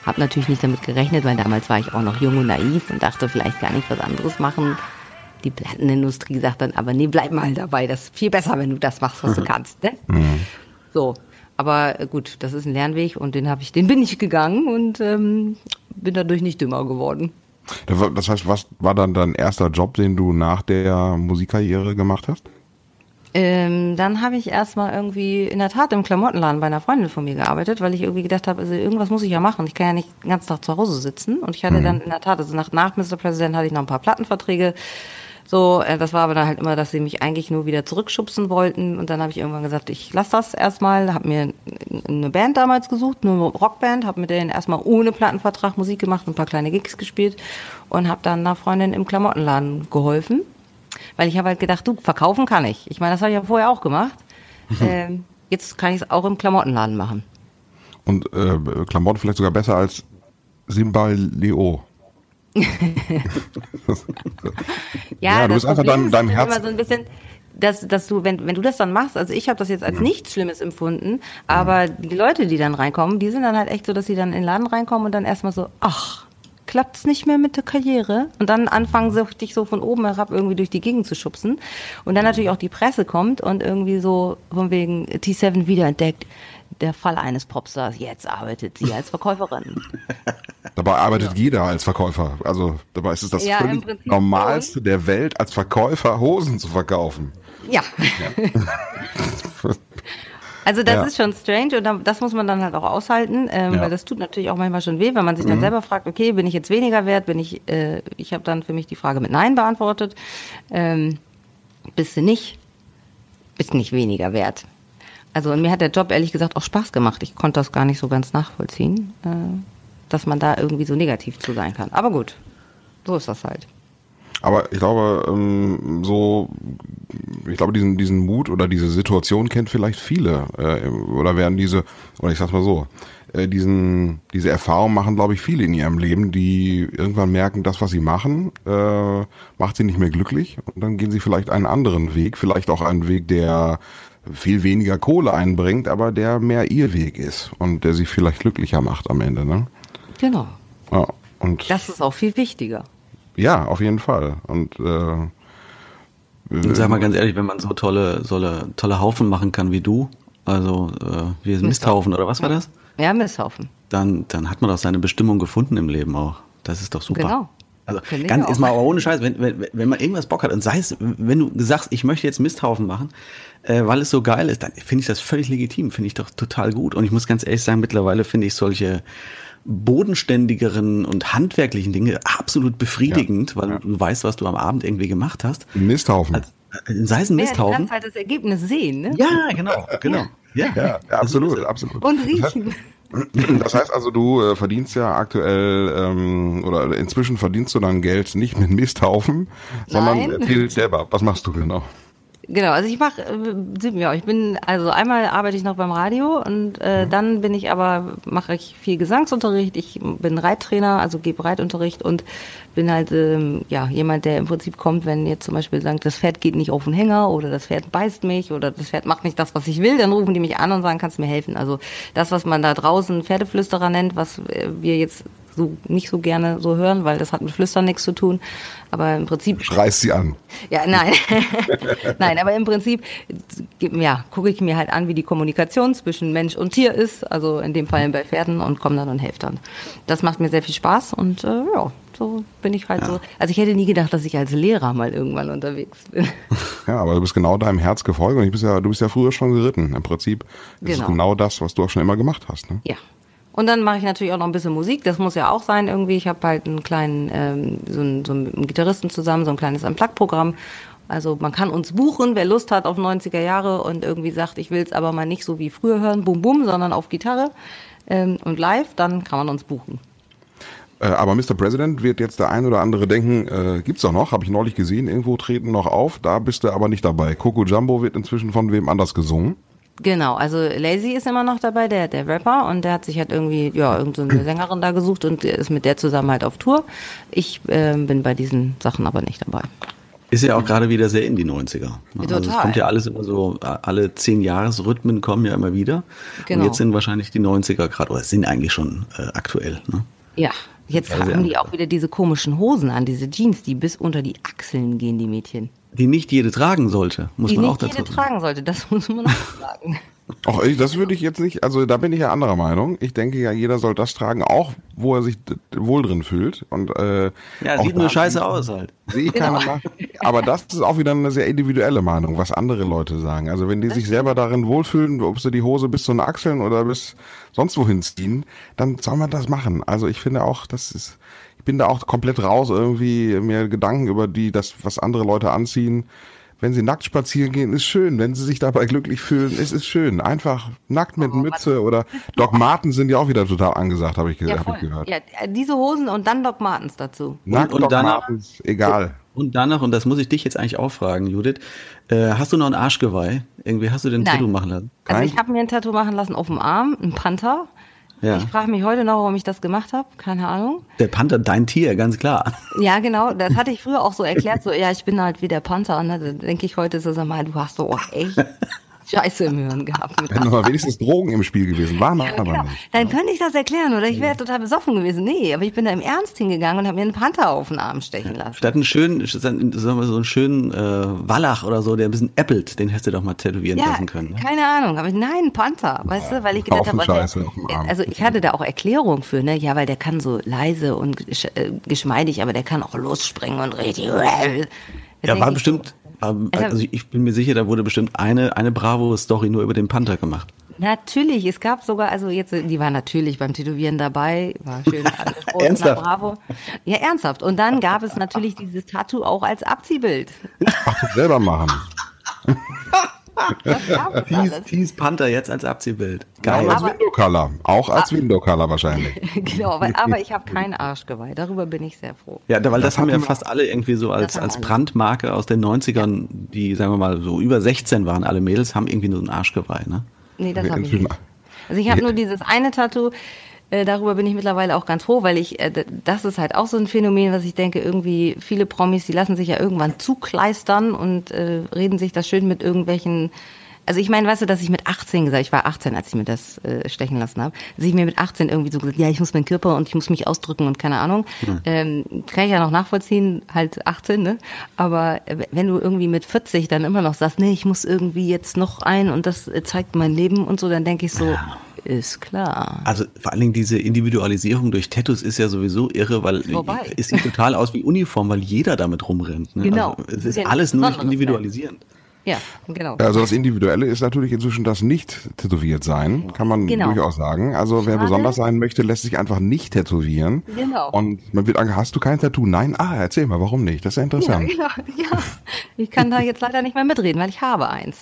Hab natürlich nicht damit gerechnet, weil damals war ich auch noch jung und naiv und dachte vielleicht gar nicht was anderes machen. Die Plattenindustrie sagt dann, aber nee, bleib mal dabei, das ist viel besser, wenn du das machst, was du kannst. Ne? So, aber äh, gut, das ist ein Lernweg und den habe ich, den bin ich gegangen und ähm, bin dadurch nicht dümmer geworden. Das heißt, was war dann dein erster Job, den du nach der Musikkarriere gemacht hast? Ähm, dann habe ich erstmal irgendwie in der Tat im Klamottenladen bei einer Freundin von mir gearbeitet, weil ich irgendwie gedacht habe, also irgendwas muss ich ja machen. Ich kann ja nicht den ganzen Tag zu Hause sitzen. Und ich hatte dann in der Tat, also nach, nach Mr. President hatte ich noch ein paar Plattenverträge. So, äh, das war aber dann halt immer, dass sie mich eigentlich nur wieder zurückschubsen wollten. Und dann habe ich irgendwann gesagt, ich lasse das erstmal, habe mir eine Band damals gesucht, eine Rockband, habe mit denen erstmal ohne Plattenvertrag Musik gemacht und ein paar kleine Gigs gespielt und habe dann einer Freundin im Klamottenladen geholfen. Weil ich habe halt gedacht, du, verkaufen kann ich. Ich meine, das habe ich ja vorher auch gemacht. ähm, jetzt kann ich es auch im Klamottenladen machen. Und äh, Klamotten vielleicht sogar besser als Simbaleo. Ja, du das bist einfach deinem- deinem halt Herz- Immer so ein bisschen, dass, dass du, wenn, wenn du das dann machst, also ich habe das jetzt als nichts Schlimmes empfunden, aber die Leute, die dann reinkommen, die sind dann halt echt so, dass sie dann in den Laden reinkommen und dann erstmal so, ach, klappt's nicht mehr mit der Karriere? Und dann anfangen sie dich so von oben herab irgendwie durch die Gegend zu schubsen. Und dann natürlich auch die Presse kommt und irgendwie so von wegen T7 wiederentdeckt. Der Fall eines Popstars, jetzt arbeitet sie als Verkäuferin. Dabei arbeitet jeder als Verkäufer. Also dabei ist es das Ja, völlig Normalste der Welt, als Verkäufer Hosen zu verkaufen. Ja. Also das Ja. ist schon strange und das muss man dann halt auch aushalten, ähm, Ja. weil das tut natürlich auch manchmal schon weh, wenn man sich dann selber fragt, okay, bin ich jetzt weniger wert? Bin ich? Äh, ich habe dann für mich die Frage mit Nein beantwortet. Ähm, bist du nicht? ist nicht weniger wert. Also und mir hat der Job ehrlich gesagt auch Spaß gemacht. Ich konnte das gar nicht so ganz nachvollziehen, äh, dass man da irgendwie so negativ zu sein kann. Aber gut, so ist das halt. Aber ich glaube, ähm, so, ich glaube, diesen, diesen Mut oder diese Situation kennt vielleicht viele. Äh, oder werden diese, oder ich sag's mal so, äh, diesen, diese Erfahrung machen, glaube ich, viele in ihrem Leben, die irgendwann merken, das, was sie machen, äh, macht sie nicht mehr glücklich. Und dann gehen sie vielleicht einen anderen Weg, vielleicht auch einen Weg, der viel weniger Kohle einbringt, aber der mehr ihr Weg ist und der sie vielleicht glücklicher macht am Ende. Ne? Genau. Ja, und Das ist auch viel wichtiger. Ja, auf jeden Fall. Und äh, Und sag mal ganz ehrlich, wenn man so tolle, tolle, tolle Haufen machen kann wie du, also äh, wie Misthaufen oder was war das? Ja, Misthaufen. Dann, dann hat man doch seine Bestimmung gefunden im Leben auch. Das ist doch super. Genau. Also Finde ich ganz auch. jetzt mal aber ohne Scheiß, wenn, wenn, wenn man irgendwas Bock hat und sei es, wenn du sagst, ich möchte jetzt Misthaufen machen, äh, weil es so geil ist, dann finde ich das völlig legitim, finde ich doch total gut. Und ich muss ganz ehrlich sagen, mittlerweile finde ich solche bodenständigeren und handwerklichen Dinge absolut befriedigend, weil du weißt, was du am Abend irgendwie gemacht hast. Misthaufen. Also, äh, sei es ein Ja, du Misthaufen. kannst halt das Ergebnis sehen, ne? Ja, genau, genau. Ja, ja, ja, absolut, absolut. Und riechen. Das heißt also, du äh, verdienst ja aktuell ähm, oder inzwischen verdienst du dein Geld nicht mit Misthaufen, sondern erzähl selber, was machst du genau? Genau, also ich mache, äh, ja, ich bin, also einmal arbeite ich noch beim Radio und äh, dann bin ich aber, mache ich viel Gesangsunterricht, ich bin Reittrainer, also gebe Reitunterricht und bin halt, ähm, ja, jemand, der im Prinzip kommt, wenn jetzt zum Beispiel sagt, das Pferd geht nicht auf den Hänger oder das Pferd beißt mich oder das Pferd macht nicht das, was ich will, dann rufen die mich an und sagen, kannst du mir helfen? Also das, was man da draußen Pferdeflüsterer nennt, was äh, wir jetzt so nicht so gerne so hören, weil das hat mit Flüstern nichts zu tun. Aber im Prinzip Reiß sie an. ja, nein. nein, aber im Prinzip ja, gucke ich mir halt an, wie die Kommunikation zwischen Mensch und Tier ist, also in dem Fall bei Pferden und komme dann und helfe dann. Das macht mir sehr viel Spaß und äh, ja, so bin ich halt so. Also ich hätte nie gedacht, dass ich als Lehrer mal irgendwann unterwegs bin. Ja, aber du bist genau deinem Herz gefolgt und ich bist ja, du bist ja früher schon geritten. Im Prinzip ist es Genau. genau das, was du auch schon immer gemacht hast. Ne? Ja. Und dann mache ich natürlich auch noch ein bisschen Musik. Das muss ja auch sein irgendwie. Ich habe halt einen kleinen, ähm, so, einen, so einen Gitarristen zusammen, so ein kleines Unplugged-Programm. Also man kann uns buchen, wer Lust hat auf 90er Jahre und irgendwie sagt, ich will es aber mal nicht so wie früher hören, bum bum, sondern auf Gitarre ähm, und live, dann kann man uns buchen. Äh, aber Mr. President wird jetzt der ein oder andere denken, äh, gibt's doch noch, habe ich neulich gesehen, irgendwo treten noch auf, da bist du aber nicht dabei. Coco Jumbo wird inzwischen von wem anders gesungen. Genau, also Lazy ist immer noch dabei, der, der Rapper, und der hat sich halt irgendwie, ja, irgendeine Sängerin da gesucht und ist mit der zusammen halt auf Tour. Ich ähm, bin bei diesen Sachen aber nicht dabei. Ist ja auch gerade wieder sehr in die 90er. ne? Also es Total. kommt ja alles immer so, alle zehn Jahresrhythmen kommen ja immer wieder. Genau. Und jetzt sind wahrscheinlich die 90er gerade, oder es sind eigentlich schon äh, aktuell. Ne? Ja, jetzt haben die auch wieder diese komischen Hosen an, diese Jeans, die bis unter die Achseln gehen, die Mädchen. Die nicht jede tragen sollte, muss die man auch nicht dazu jede sagen. tragen sollte, das muss man auch sagen. Ach, ich, das würde ich jetzt nicht, also da bin ich ja anderer Meinung. Ich denke ja, jeder soll das tragen, auch wo er sich wohl drin fühlt. Und, äh, Ja, auch sieht nur scheiße aus halt. Sehe ich keine Macht. Aber das ist auch wieder eine sehr individuelle Meinung, was andere Leute sagen. Also wenn die sich selber darin wohlfühlen, ob sie die Hose bis zu den Achseln oder bis sonst wohin ziehen, dann soll man das machen. Also ich finde auch, das ist, ich bin da auch komplett raus, irgendwie mir Gedanken über die, das, was andere Leute anziehen. Wenn sie nackt spazieren gehen, ist schön. Wenn sie sich dabei glücklich fühlen, ist es schön. Einfach nackt mit Mütze oder Doc Martens sind ja auch wieder total angesagt, habe ich, ge Ja, hab ich gehört. Ja, diese Hosen und dann Doc Martens dazu. Nackt Und- und Doc danach- Martens, egal. Und danach, und das muss ich dich jetzt eigentlich auch fragen, Judith, äh, hast du noch ein Arschgeweih? Irgendwie hast du den. Tattoo machen lassen? Also ich habe mir ein Tattoo machen lassen auf dem Arm, ein Panther. Ja. Ich frage mich heute noch, warum ich das gemacht habe. Keine Ahnung. Der Panther, dein Tier, ganz klar. Ja, genau. Das hatte ich früher auch so erklärt. So, ja, ich bin halt wie der Panther. Und dann denke ich heute so, sag mal, du hast so echt Scheiße im Hirn gehabt. Noch mal wenigstens Drogen im Spiel gewesen waren, Ja, aber genau. nicht. Dann könnte ich das erklären oder ich wäre total besoffen gewesen. Nee, aber ich bin da im Ernst hingegangen und habe mir einen Panther auf den Arm stechen lassen. Statt einen schönen, sagen wir so einen schönen äh, Wallach oder so, der ein bisschen äppelt, den hättest du doch mal tätowieren Ja, lassen können. Ne? keine Ahnung. Aber ich, nein, ein Panther, weißt du, weil ich gedacht habe, also ich hatte da auch Erklärung für, ne? Ja, weil der kann so leise und äh, geschmeidig, aber der kann auch losspringen und richtig. Ja, Denk war bestimmt, ähm, also ich bin mir sicher, da wurde bestimmt eine, eine Bravo-Story nur über den Panther gemacht. Natürlich, es gab sogar, also jetzt, die war natürlich beim Tätowieren dabei, war schön angesprochen, Ernsthaft? bravo. Ja, ernsthaft. Und dann gab es natürlich dieses Tattoo auch als Abziehbild. Ach, das selber machen. Tease. Tease Panther jetzt als Abziehbild. Auch Geil. als Aber- Window Color. Auch als Window Color wahrscheinlich. genau, aber, aber ich habe kein Arschgeweih. Darüber bin ich sehr froh. Ja, weil das, Das haben ja fast alle irgendwie so als, als. Brandmarke aus den 90ern, die, sagen wir mal, so über 16 waren, alle Mädels, haben irgendwie nur ein Arschgeweih, ne? Nee, das Wir habe ich nicht. Also ich habe nur dieses eine Tattoo. Äh, darüber bin ich mittlerweile auch ganz froh, weil ich, äh, das ist halt auch so ein Phänomen, was ich denke, irgendwie viele Promis, die lassen sich ja irgendwann zukleistern und äh, reden sich das schön mit irgendwelchen. Also ich meine, weißt du, dass ich mit 18 gesagt, ich war 18, als ich mir das äh, stechen lassen habe, dass ich mir mit 18 irgendwie so gesagt, ja, ich muss meinen Körper und ich muss mich ausdrücken und keine Ahnung. Ähm, kann ich ja noch nachvollziehen, halt 18, ne? Aber äh, wenn du irgendwie mit 40 dann immer noch sagst, nee, ich muss irgendwie jetzt noch ein und das äh, zeigt mein Leben und so, dann denke ich so, ist klar. Also vor allen Dingen diese Individualisierung durch Tattoos ist ja sowieso irre, weil es sieht total aus wie Uniform, weil jeder damit rumrennt. Ne? Genau. Also, es ist ja alles nur Besonderes, individualisierend. Ja, genau. Also das Individuelle ist natürlich inzwischen das nicht tätowiert sein, kann man Genau. durchaus sagen. Also wer Schade. besonders sein möchte, lässt sich einfach nicht tätowieren. Genau. Und man wird ange, hast du kein Tattoo? Nein? Ah, erzähl mal, warum nicht? Das ist ja Ja, interessant. genau. ja, ich kann da jetzt leider nicht mehr mitreden, weil ich habe eins.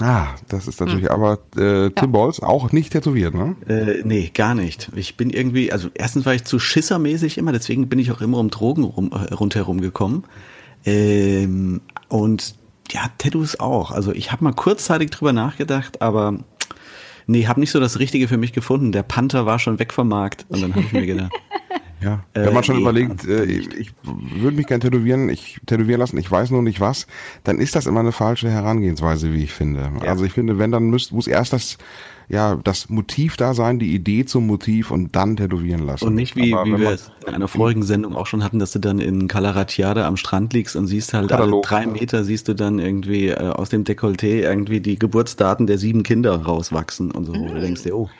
Ah, das ist natürlich, Hm. aber äh, Tim Balls auch nicht tätowiert, ne? Äh, nee, gar nicht. Ich bin irgendwie, also erstens war ich zu schissermäßig immer, deswegen bin ich auch immer um Drogen rum, äh, rundherum gekommen. Ähm, und ja, Tattoos auch. Also ich habe mal kurzzeitig drüber nachgedacht, aber nee, habe nicht so das Richtige für mich gefunden. Der Panther war schon weg vom Markt und dann habe ich mir gedacht, Ja. Äh, Wenn man schon nee, überlegt, äh, ich würde mich gern tätowieren, ich tätowieren lassen, ich weiß nur nicht was, dann ist das immer eine falsche Herangehensweise, wie ich finde. Also ich finde, wenn, dann müsst, muss erst das, ja, das Motiv da sein, die Idee zum Motiv und dann tätowieren lassen. Und nicht wie, Aber wie wir es in einer vorigen Sendung auch schon hatten, dass du dann in Calaratiada am Strand liegst und siehst halt alle Katalog. drei Meter siehst du dann irgendwie äh, aus dem Dekolleté irgendwie die Geburtsdaten der sieben Kinder rauswachsen und so. Wo Du denkst dir, oh,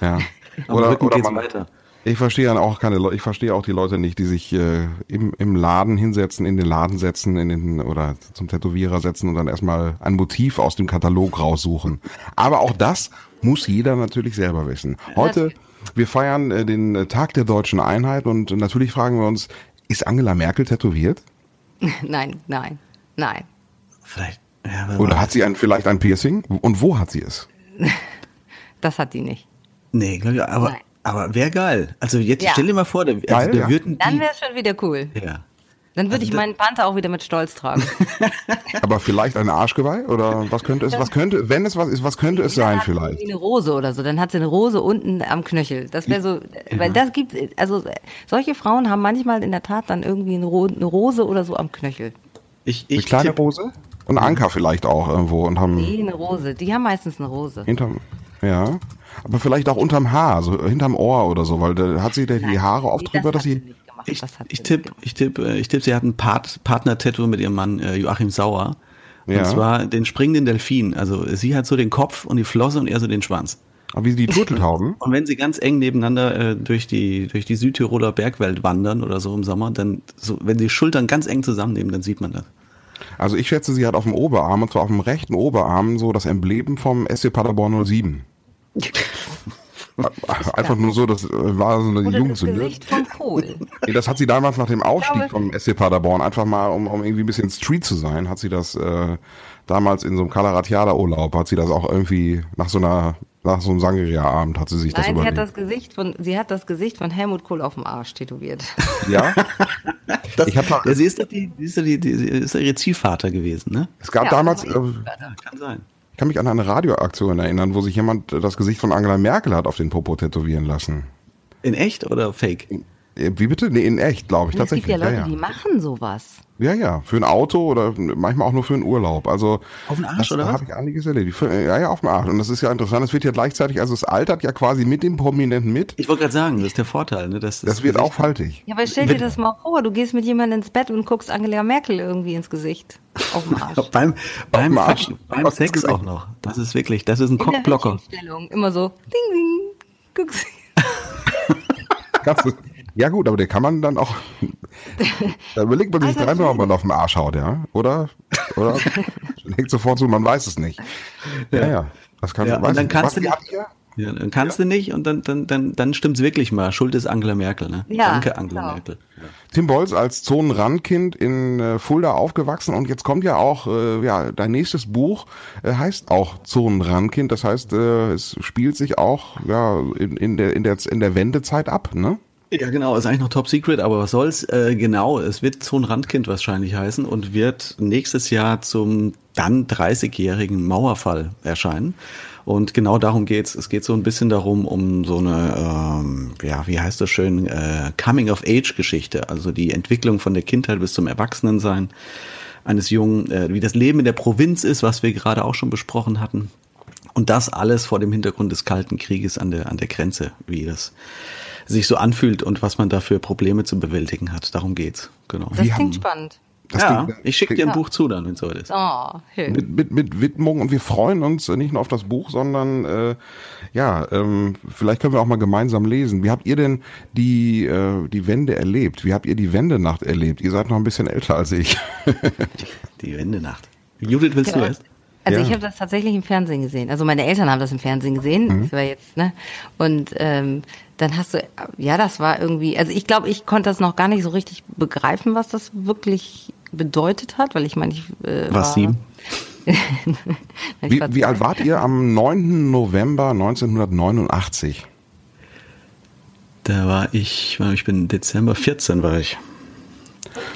Ja. am Oder, Rücken oder geht's man, weiter. Ich verstehe dann auch keine Leute, ich verstehe auch die Leute nicht, die sich äh, im, im Laden hinsetzen, in den Laden setzen, in den oder zum Tätowierer setzen und dann erstmal ein Motiv aus dem Katalog raussuchen. Aber auch das muss jeder natürlich selber wissen. Heute, wir feiern äh, den äh, Tag der deutschen Einheit und natürlich fragen wir uns, ist Angela Merkel tätowiert? Nein, nein, nein. Vielleicht. Ja, Oder hat sie ein, vielleicht ein Piercing? Und wo hat sie es? Das hat die nicht. Nee, glaube ich, aber, Nein. Aber wäre geil. Also jetzt Ja. stell dir mal vor, da, also Geil, da ja. würden Dann die, wäre es schon wieder cool. ja. Dann würde Also ich meinen Panther auch wieder mit Stolz tragen. Aber vielleicht ein Arschgeweih? Oder was könnte es, was könnte, wenn es was ist, was könnte es sein vielleicht? Eine Rose oder so. Dann hat sie eine Rose unten am Knöchel. Das wäre so, weil das gibt, also solche Frauen haben manchmal in der Tat dann irgendwie eine, Ro eine Rose oder so am Knöchel. Ich, Eine ich kleine tipp, Rose? Und Anker vielleicht auch irgendwo und haben Nee, eine Rose. Die haben meistens eine Rose. hinterm, ja. Aber vielleicht auch unterm Haar, so hinterm Ohr oder so, weil da hat sie da die Haare oft drüber, das dass sie, gemacht. ich, Das ich sie tipp, nicht gemacht. ich tipp, äh, ich tipp, sie hat ein Part, Partner-Tattoo mit ihrem Mann äh, Joachim Sauer. Und Ja. zwar den springenden Delfin. Also sie hat so den Kopf und die Flosse und er so den Schwanz. aber wie die Turteltauben. Und wenn sie ganz eng nebeneinander äh, durch die durch die Südtiroler Bergwelt wandern oder so im Sommer, dann so, wenn sie Schultern ganz eng zusammennehmen, dann sieht man das. Also ich schätze, sie hat auf dem Oberarm, und zwar auf dem rechten Oberarm, so das Emblem vom SC Paderborn 07. Einfach nur so, das äh, war so eine Oder das Jugendsünde. Gesicht von Kohl. Nee, das hat sie damals nach dem Aufstieg vom SC Paderborn, einfach mal, um, um irgendwie ein bisschen Street zu sein, hat sie das äh, damals in so einem Calaratiada-Urlaub, hat sie das auch irgendwie nach so einer, nach so einem Sangria-Abend hat sie sich das Nein, sie hat überlegt. das Gesicht von, sie hat das Gesicht von Helmut Kohl auf dem Arsch tätowiert. ja? Das, Ich hab mal- ja, sie ist doch die, sie ist doch die, ist ihr Ziehvater gewesen, ne? Es gab Ja, damals, äh, kann sein. Ich kann mich an eine Radioaktion erinnern, wo sich jemand das Gesicht von Angela Merkel hat auf den Popo tätowieren lassen. In echt oder fake? Wie bitte? Nee, in echt, glaube ich, es gibt tatsächlich. ja Leute, ja, die ja. machen sowas. ja, ja, für ein Auto oder manchmal auch nur für einen Urlaub. Also Auf den Arsch, das, oder da habe ich einiges erlebt. Ja, ja, auf dem Arsch. Und das ist ja interessant. Es wird ja gleichzeitig, also es altert ja quasi mit dem Prominenten mit. Ich wollte gerade sagen, das ist der Vorteil, ne? dass Das wird Gesicht- auch faltig. Ja, aber stell dir das mal vor, du gehst mit jemandem ins Bett und guckst Angela Merkel irgendwie ins Gesicht. Auf dem Arsch. beim beim, Arsch. Beim Sex Gesicht. auch noch. Das ist wirklich, das ist ein Cockblocker. Immer so, ding, ding, guckst. Kannst du- Ja gut, aber der kann man dann auch. Da überlegt man sich Alter, dreimal, ob man auf den Arsch haut, ja? Oder? Oder? Legt sofort zu, man weiß es nicht. Ja, ja. Das kann Ja, weiß und dann kannst Was, du nicht- Ja, dann kannst du nicht und dann, dann, dann, dann stimmt's wirklich mal. Schuld ist Angela Merkel, ne? Ja, Danke, Angela genau. Merkel. Tim Bolz als Zonenrandkind in äh, Fulda aufgewachsen und jetzt kommt ja auch, äh, ja, dein nächstes Buch äh, heißt auch Zonenrandkind. Das heißt, äh, es spielt sich auch ja in, in der in der in der Wendezeit ab, ne? Ja, genau, ist eigentlich noch Top Secret, aber was soll's? Äh, genau, es wird Zonenrandkind wahrscheinlich heißen und wird nächstes Jahr zum dann 30-jährigen Mauerfall erscheinen. Und genau darum geht's. Es geht so ein bisschen darum, um so eine, ähm, ja, wie heißt das schön, äh, Coming-of-Age-Geschichte, also die Entwicklung von der Kindheit bis zum Erwachsenensein eines Jungen, äh, wie das Leben in der Provinz ist, was wir gerade auch schon besprochen hatten. Und das alles vor dem Hintergrund des Kalten Krieges an der, an der Grenze, wie das sich so anfühlt und was man da für Probleme zu bewältigen hat. Darum geht's. Genau. Das Wie klingt haben- spannend. Das ja, Ding- ich schicke dir ein Buch zu dann, wenn es soweit ist. Oh, mit, mit, mit Widmung und wir freuen uns äh, nicht nur auf das Buch, sondern äh, ja, ähm, vielleicht können wir auch mal gemeinsam lesen. Wie habt ihr denn die, äh, die Wende erlebt? Wie habt ihr die Wendenacht erlebt? Ihr seid noch ein bisschen älter als ich. Die Wendenacht. Judith, willst du Ja. erst? Also Ja. ich habe das tatsächlich im Fernsehen gesehen. Also meine Eltern haben das im Fernsehen gesehen. Mhm. Das war jetzt, ne? Und ähm, dann hast du, ja, das war irgendwie, also ich glaube, ich konnte das noch gar nicht so richtig begreifen, was das wirklich bedeutet hat, weil ich meine, ich äh, Was, war, sieben? Ich Wie, wie alt wart ihr am 9. November 1989? Da war ich, ich bin Dezember 14 war ich.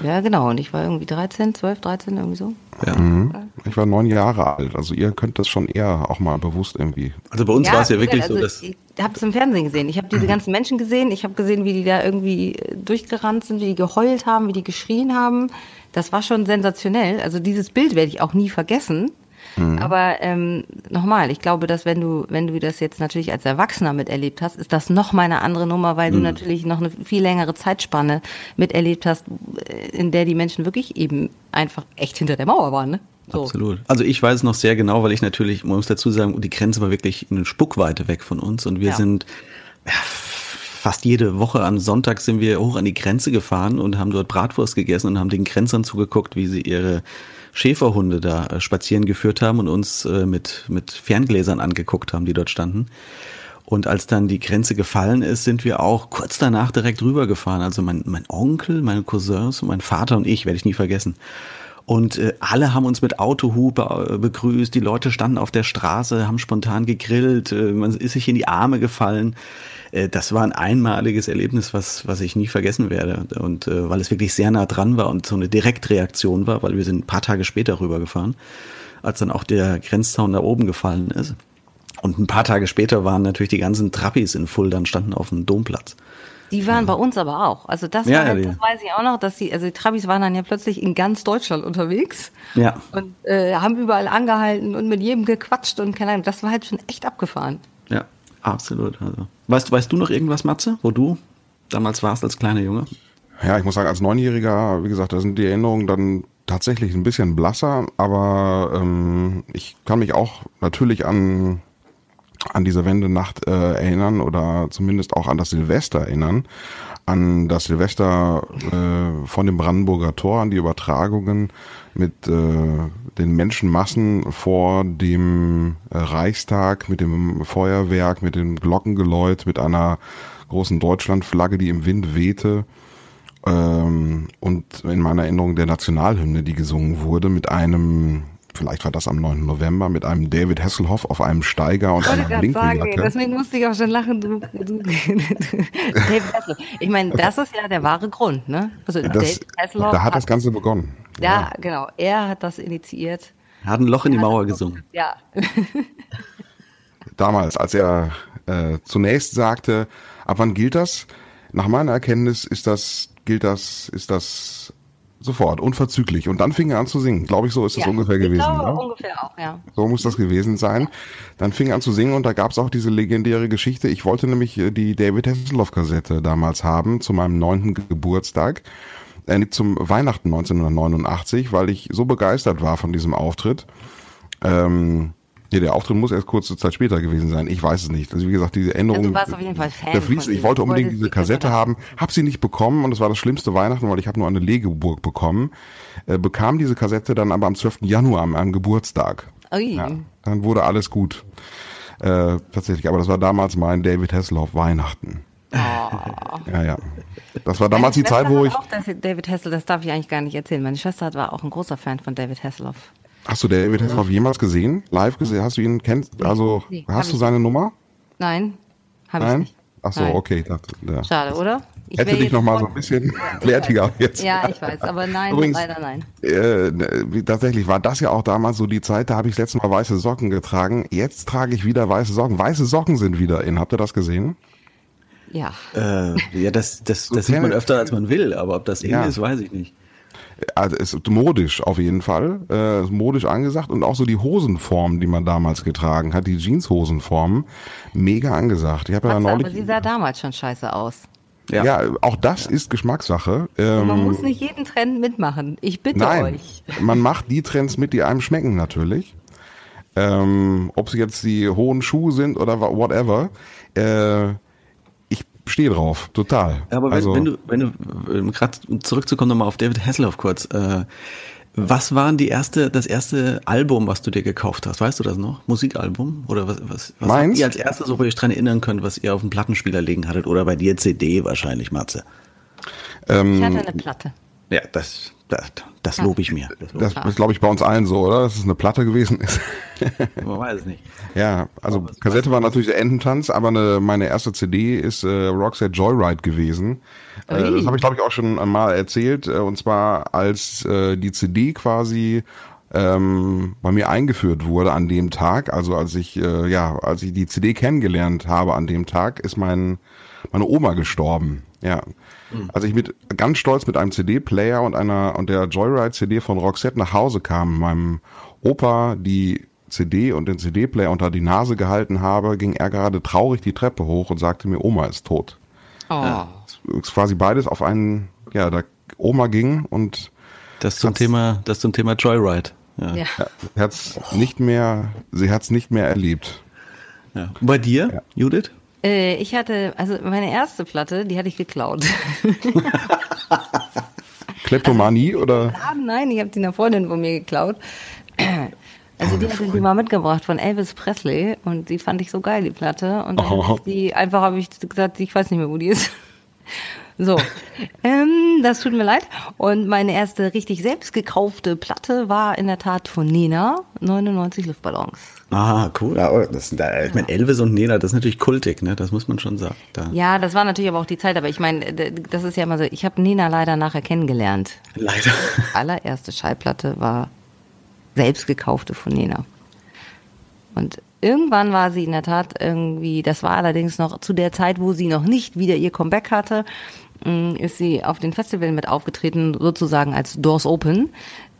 Ja, genau. Und ich war irgendwie 13, 12, 13, irgendwie so. Ja. Ich war neun Jahre alt, also ihr könnt das schon eher auch mal bewusst irgendwie. Also bei uns war es ja wirklich gesagt, so, also dass ich habe es im Fernsehen gesehen. Ich habe diese ganzen Menschen gesehen. Ich habe gesehen, wie die da irgendwie äh, durchgerannt sind, wie die geheult haben, wie die geschrien haben. Das war schon sensationell. Also dieses Bild werde ich auch nie vergessen. Aber ähm, nochmal, ich glaube, dass wenn du, wenn du das jetzt natürlich als Erwachsener miterlebt hast, ist das noch mal eine andere Nummer, weil du natürlich noch eine viel längere Zeitspanne miterlebt hast, äh, in der die Menschen wirklich eben einfach echt hinter der Mauer waren. Ne? So. Absolut. Also ich weiß es noch sehr genau, weil ich natürlich, man muss dazu sagen, die Grenze war wirklich eine Spuckweite weg von uns und wir Ja. sind ja, fast jede Woche am Sonntag sind wir hoch an die Grenze gefahren und haben dort Bratwurst gegessen und haben den Grenzern zugeguckt, wie sie ihre Schäferhunde da äh, spazieren geführt haben und uns äh, mit, mit Ferngläsern angeguckt haben, die dort standen. Und als dann die Grenze gefallen ist, sind wir auch kurz danach direkt rübergefahren. Also mein, mein Onkel, meine Cousins, mein Vater und ich, werde ich nie vergessen. Und äh, alle haben uns mit Autohupe äh, begrüßt, die Leute standen auf der Straße, haben spontan gegrillt, äh, man ist sich in die Arme gefallen. Äh, das war ein einmaliges Erlebnis, was, was ich nie vergessen werde. Und äh, weil es wirklich sehr nah dran war und so eine Direktreaktion war, weil wir sind ein paar Tage später rübergefahren, als dann auch der Grenzzaun da oben gefallen ist. Und ein paar Tage später waren natürlich die ganzen Trappis in Fulda und standen auf dem Domplatz. Die waren bei uns aber auch. Also das, Ja, war, ja, halt- die- das weiß ich auch noch, dass die, also die Trabis waren dann ja plötzlich in ganz Deutschland unterwegs Ja. und äh, haben überall angehalten und mit jedem gequatscht und keine Ahnung. Das war halt schon echt abgefahren. Ja, absolut. Also. Weißt, weißt du noch irgendwas, Matze, wo du damals warst als kleiner Junge? Ja, ich muss sagen, als Neunjähriger, wie gesagt, da sind die Erinnerungen dann tatsächlich ein bisschen blasser, aber ähm, ich kann mich auch natürlich an an diese Wendenacht äh, erinnern oder zumindest auch an das Silvester erinnern, an das Silvester äh, von dem Brandenburger Tor, an die Übertragungen mit äh, den Menschenmassen vor dem äh, Reichstag, mit dem Feuerwerk, mit dem Glockengeläut, mit einer großen Deutschlandflagge, die im Wind wehte ähm, und in meiner Erinnerung der Nationalhymne, die gesungen wurde, mit einem, vielleicht war das am 9. November, mit einem David Hasselhoff auf einem Steiger und Ich wollte einer gerade sagen, Blinkeljacke. deswegen musste ich auch schon lachen. Du, du, David Hasselhoff. Ich meine, das ist ja der wahre Grund, ne? Also Das, David Hasselhoff da hat das Ganze begonnen. Ja, genau. Er hat das initiiert. Er hat ein Loch in die Mauer gesungen. Ja. Damals, als er äh, zunächst sagte, ab wann gilt das? Nach meiner Erkenntnis ist das, gilt das, ist das sofort, unverzüglich. Und dann fing er an zu singen. Glaube ich, so ist es ja. ungefähr ich gewesen. Glaube, ne? ungefähr auch, ja. So muss das gewesen sein. Dann fing er an zu singen und da gab es auch diese legendäre Geschichte. Ich wollte nämlich äh, die David Hasselhoff-Kassette damals haben zu meinem neunten Geburtstag. Äh, nicht zum Weihnachten 1989, weil ich so begeistert war von diesem Auftritt. Ähm, nee, der Auftritt muss erst kurze Zeit später gewesen sein. Ich weiß es nicht. Also wie gesagt, diese Änderung. Also du warst auf jeden Fall Fan der Fließ, ich wollte unbedingt diese die Kassette haben, habe sie nicht bekommen und es war das schlimmste Weihnachten, weil ich habe nur eine Legeburg bekommen. Äh, bekam diese Kassette dann aber am 12. Januar an meinem Geburtstag. Ui. Ja, dann wurde alles gut. Äh, tatsächlich, aber das war damals mein David Hasselhoff Weihnachten. Ja, ja. Das war damals die Meine Schwester Zeit, wo ich. Auch das David Hasselhoff, das darf ich eigentlich gar nicht erzählen. Meine Schwester war auch ein großer Fan von David Hasselhoff. Hast du David Hasselhoff jemals gesehen? Live gesehen? Hast du ihn kennst? Also Nee, hast du seine Nummer? Nein, habe ich Nein? nicht. Ach so, Nein. okay. Dachte, ja. Schade, oder? Ich Hätte dich noch mal so ein bisschen wertiger jetzt. Ja, ich weiß, aber nein, Übrigens- leider nein. Äh, wie- tatsächlich war das ja auch damals so die Zeit, da habe ich das letzte Mal weiße Socken getragen. Jetzt trage ich wieder weiße Socken. Weiße Socken sind wieder in. Habt ihr das gesehen? Ja. Äh, ja, das, das, So das sieht man öfter, als man will, aber ob das in Ja. ist, weiß ich nicht. Also es ist modisch auf jeden Fall, äh, ist modisch angesagt und auch so die Hosenform, die man damals getragen hat, die Jeanshosenform, mega angesagt. Ich habe ja neulich, aber sie sah damals schon scheiße aus. Ja. ja. auch das ist Geschmackssache. Ähm, Man muss nicht jeden Trend mitmachen. Ich bitte Nein, euch. man macht die Trends mit, die einem schmecken natürlich. Ähm, Ob es jetzt die hohen Schuhe sind oder whatever. Äh, stehe drauf, total. Aber wenn, also, wenn du, wenn du, gerade zurückzukommen nochmal auf David Hasselhoff kurz, äh, was war denn die erste, das erste Album, was du dir gekauft hast? Weißt du das noch? Musikalbum? Oder was, was, was Meins? ihr als erstes, so wo ihr euch dran erinnern könnt, was ihr auf dem Plattenspieler legen hattet? Oder bei dir CD wahrscheinlich, Matze? ähm, Ich hatte eine Platte. Ja, das, das, das lobe ich mir. Das lob das ist, glaube ich, bei uns allen so, oder? Dass es eine Platte gewesen ist. Man weiß es nicht. ja, also Kassette war natürlich der Ententanz, aber eine, meine erste CD ist äh, Roxette Joyride gewesen. Äh, das habe ich, glaube ich, auch schon mal erzählt. Äh, und zwar als äh, die CD quasi ähm, bei mir eingeführt wurde an dem Tag, also als ich äh, ja, als ich die CD kennengelernt habe an dem Tag, ist mein meine Oma gestorben. Ja. Als ich mit ganz stolz mit einem CD-Player und einer und der Joyride-CD von Roxette nach Hause kam, meinem Opa die CD und den CD-Player unter die Nase gehalten habe, ging er gerade traurig die Treppe hoch und sagte mir, Oma ist tot. Oh. Es ist quasi beides auf einen, ja, da Oma ging und Das zum Thema, das zum Thema Joyride. Ja. Ja. hat's nicht mehr, sie hat's nicht mehr erlebt. Ja. Und bei dir, Judith? Äh, ich hatte, also meine erste Platte, die hatte ich geklaut. Kleptomanie oder? Ah, nein, ich habe die einer Freundin von mir geklaut. Also die hatte die mal mitgebracht von Elvis Presley und die fand ich so geil, die Platte. Und Oh. die einfach habe ich gesagt, ich weiß nicht mehr, wo die ist. So, ähm, das tut mir leid. Und meine erste richtig selbst gekaufte Platte war in der Tat von Nena, 99 Luftballons. Ah, cool. Ja, das, da, ich meine, Elvis und Nena, das ist natürlich kultig, ne? Das muss man schon sagen. Da. Ja, das war natürlich aber auch die Zeit, aber ich meine, das ist ja immer so, ich habe Nena leider nachher kennengelernt. Leider. allererste Schallplatte war selbst gekaufte von Nena. Und irgendwann war sie in der Tat irgendwie, das war allerdings noch zu der Zeit, wo sie noch nicht wieder ihr Comeback hatte, mh, ist sie auf den Festival mit aufgetreten, sozusagen als Doors Open,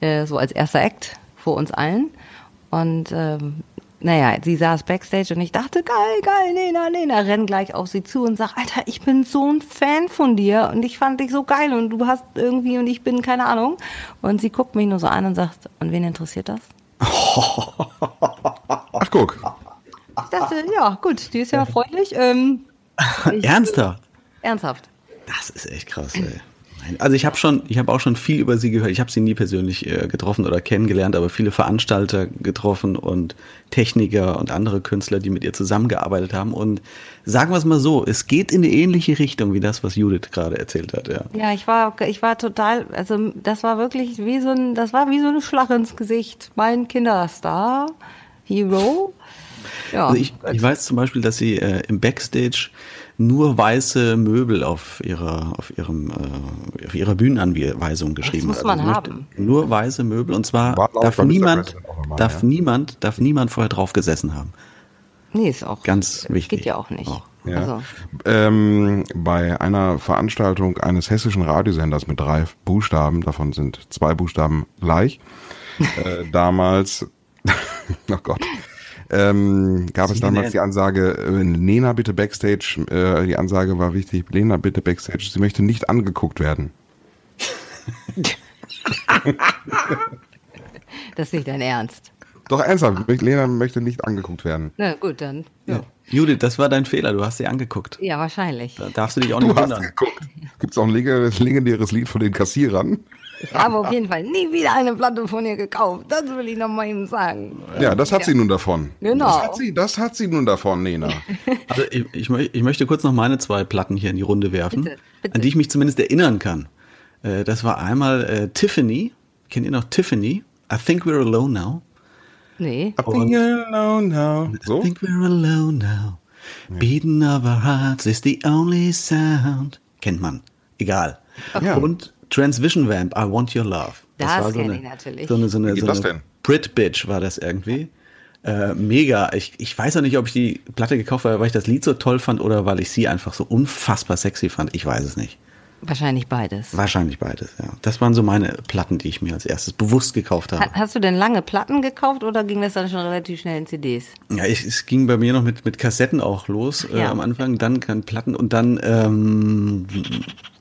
äh, so als erster Act vor uns allen. Und ähm, naja, sie saß backstage und ich dachte, geil, geil, Nena, Nena, renn gleich auf sie zu und sag, Alter, ich bin so ein Fan von dir und ich fand dich so geil und du hast irgendwie und ich bin keine Ahnung. Und sie guckt mich nur so an und sagt, und wen interessiert das? Ach guck. Ich dachte, ja, gut, die ist ja freundlich. Ähm, ich, Ernsthaft? Ernsthaft. Das ist echt krass, ey. Also ich habe schon, ich habe auch schon viel über sie gehört. Ich habe sie nie persönlich äh, getroffen oder kennengelernt, aber viele Veranstalter getroffen und Techniker und andere Künstler, die mit ihr zusammengearbeitet haben. Und sagen wir es mal so, es geht in eine ähnliche Richtung wie das, was Judith gerade erzählt hat. Ja. Ja, ich war, ich war total, also das war wirklich wie so ein, das war wie so eine Schlag ins Gesicht. Mein Kinderstar, Hero. Ja, Also ich, ich weiß zum Beispiel, dass sie äh, im Backstage nur weiße Möbel auf ihrer, auf ihrem, äh, auf ihrer Bühnenanweisung geschrieben muss hat. man Also haben. Nur weiße Möbel und zwar darf niemand, immer, darf ja. niemand, darf niemand vorher drauf gesessen haben. nee, ist auch Ganz wichtig. Geht ja auch nicht. Auch. Ja. Also, Ähm, bei einer Veranstaltung eines hessischen Radiosenders mit drei Buchstaben, davon sind zwei Buchstaben gleich, äh, damals, oh Gott, ähm, gab es damals die Ansage, äh, Lena bitte Backstage, äh, die Ansage war wichtig, Lena bitte Backstage, sie möchte nicht angeguckt werden. das ist nicht dein Ernst. Doch ernsthaft, Lena möchte nicht angeguckt werden. Na gut, dann. Ja, Judith, das war dein Fehler, du hast sie angeguckt. ja wahrscheinlich. Da darfst du dich auch Du nicht hast wundern. geguckt. Gibt es auch ein legendäres Lied von den Kassierern? Ich habe auf jeden Fall nie wieder eine Platte von ihr gekauft. Das will ich noch mal eben sagen. Ja, das hat sie nun davon. Genau. Das hat sie, das hat sie nun davon, Nena. Also ich, ich, ich möchte kurz noch meine zwei Platten hier in die Runde werfen, Bitte, bitte. an die ich mich zumindest erinnern kann. Äh, das war einmal äh, Tiffany. Kennt ihr noch Tiffany? I think we're alone now. Nee. I think you're alone now. I So? think we're alone now. Beating of our hearts is the only sound. Kennt man. Egal. Ja. Und Transvision Vamp, I Want Your Love. Das war so eine, ich natürlich. So eine, so eine, so das eine denn? Brit Bitch war das irgendwie. Äh, mega. Ich, ich weiß auch nicht, ob ich die Platte gekauft habe, weil ich das Lied so toll fand oder weil ich sie einfach so unfassbar sexy fand. Ich weiß es nicht. Wahrscheinlich beides. Wahrscheinlich beides, ja. Das waren so meine Platten, die ich mir als erstes bewusst gekauft habe. Ha- Hast du denn lange Platten gekauft oder ging das dann schon relativ schnell in CDs? Ja, ich, es ging bei mir noch mit, mit Kassetten auch los äh, Ja. am Anfang, dann kann Platten und dann, ähm,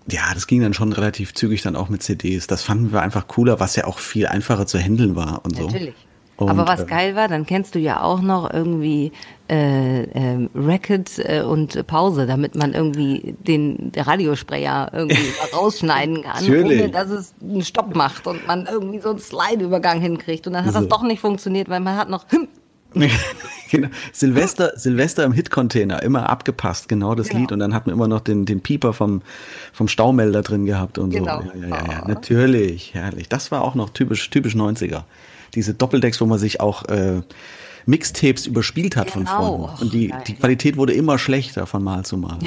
ja, das ging dann schon relativ zügig dann auch mit CDs. Das fanden wir einfach cooler, was ja auch viel einfacher zu handeln war und so. Natürlich. Und, Aber was äh, geil war, dann kennst du ja auch noch irgendwie äh, ähm, äh, und Pause, damit man irgendwie den Radiosprecher irgendwie rausschneiden kann, Natürlich. ohne dass es einen Stopp macht und man irgendwie so einen Slide-Übergang hinkriegt. Und dann hat das So. doch nicht funktioniert, weil man hat noch genau. Silvester, Silvester im Hit-Container, immer abgepasst, genau das Genau. Lied. Und dann hat man immer noch den, den Pieper vom, vom Staumelder drin gehabt und Genau. so. Ja, ja, ja, ja. Ah. Natürlich, herrlich. Das war auch noch typisch, typisch 90er. Diese Doppeldecks, wo man sich auch äh, Mixtapes überspielt hat von Genau. Freunden. Und die, die Qualität wurde immer schlechter von Mal zu Mal.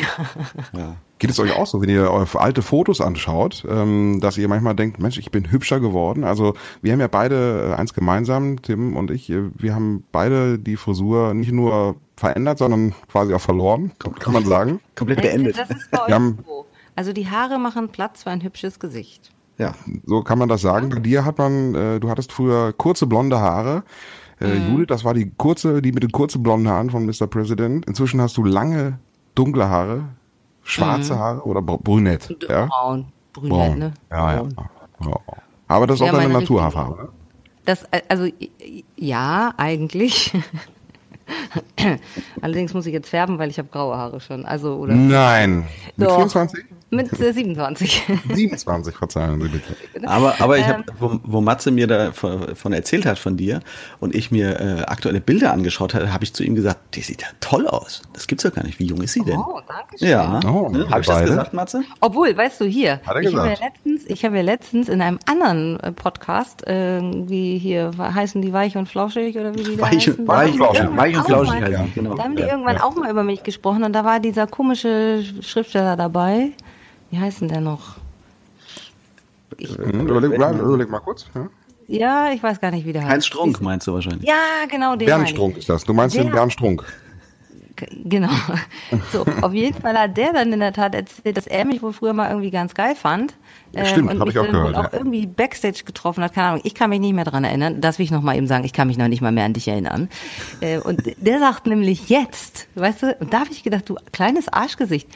Ja. Geht es euch auch so, wenn ihr eure alte Fotos anschaut, ähm, dass ihr manchmal denkt, Mensch, ich bin hübscher geworden? Also wir haben ja beide äh, eins gemeinsam, Tim und ich, äh, wir haben beide die Frisur nicht nur verändert, sondern quasi auch verloren, kann, man sagen. Komplett beendet. Das ist bei euch Wir haben- so. Also die Haare machen Platz für ein hübsches Gesicht. Ja. So kann man das sagen. Bei dir hat man, äh, du hattest früher kurze blonde Haare. Äh, Judith, das war die kurze, die mit den kurzen blonden Haaren von Mr. President. Inzwischen hast du lange, dunkle Haare, schwarze Haare oder br- brünett. Ja? Braun, brünett, Braun. ne? Ja, ja. Ja. Aber das ist Ja, auch deine Naturhaarfarbe. ne? Das, äh, also, ja, eigentlich. Allerdings muss ich jetzt färben, weil ich habe graue Haare schon. Also, oder Nein. Mit Doch. 24? Mit äh, 27. 27, verzeihen Sie bitte. Aber, aber ich Ähm. habe, wo, wo Matze mir da von, von erzählt hat von dir und ich mir äh, aktuelle Bilder angeschaut habe, habe ich zu ihm gesagt, die sieht ja toll aus. Das gibt's ja gar nicht. Wie jung ist sie denn? Oh, danke schön. Ja. Oh, ne? Habe ich das beide? gesagt, Matze? Obwohl, weißt du, hier, er ich habe ja letztens, ich habe ja letztens in einem anderen äh, Podcast, äh, wie hier, heißen die Weich und Flauschig oder wie die da Weich, heißen? und- weich, und flauschig. weich und flauschig die, genau. Da haben die Ja, irgendwann auch mal über mich gesprochen und da war dieser komische Schriftsteller dabei. Wie heißt denn der noch? Hm, überleg, überleg mal kurz. Ja? Ja, ich weiß gar nicht, wie der heißt. Heinz Strunk meinst du wahrscheinlich. Ja, genau, den Bernd ich. Strunk ist das. Du meinst den Der- Bernd Strunk. Genau. So, auf jeden Fall hat der dann in der Tat erzählt, dass er mich wohl früher mal irgendwie ganz geil fand. ähm, Stimmt, und hab mich ich auch gehört, auch ja. irgendwie Backstage getroffen hat, keine Ahnung. Ich kann mich nicht mehr dran erinnern. Das will ich noch mal eben sagen. Ich kann mich noch nicht mal mehr an dich erinnern. Äh, und der sagt nämlich jetzt, weißt du, und da habe ich gedacht, du kleines Arschgesicht.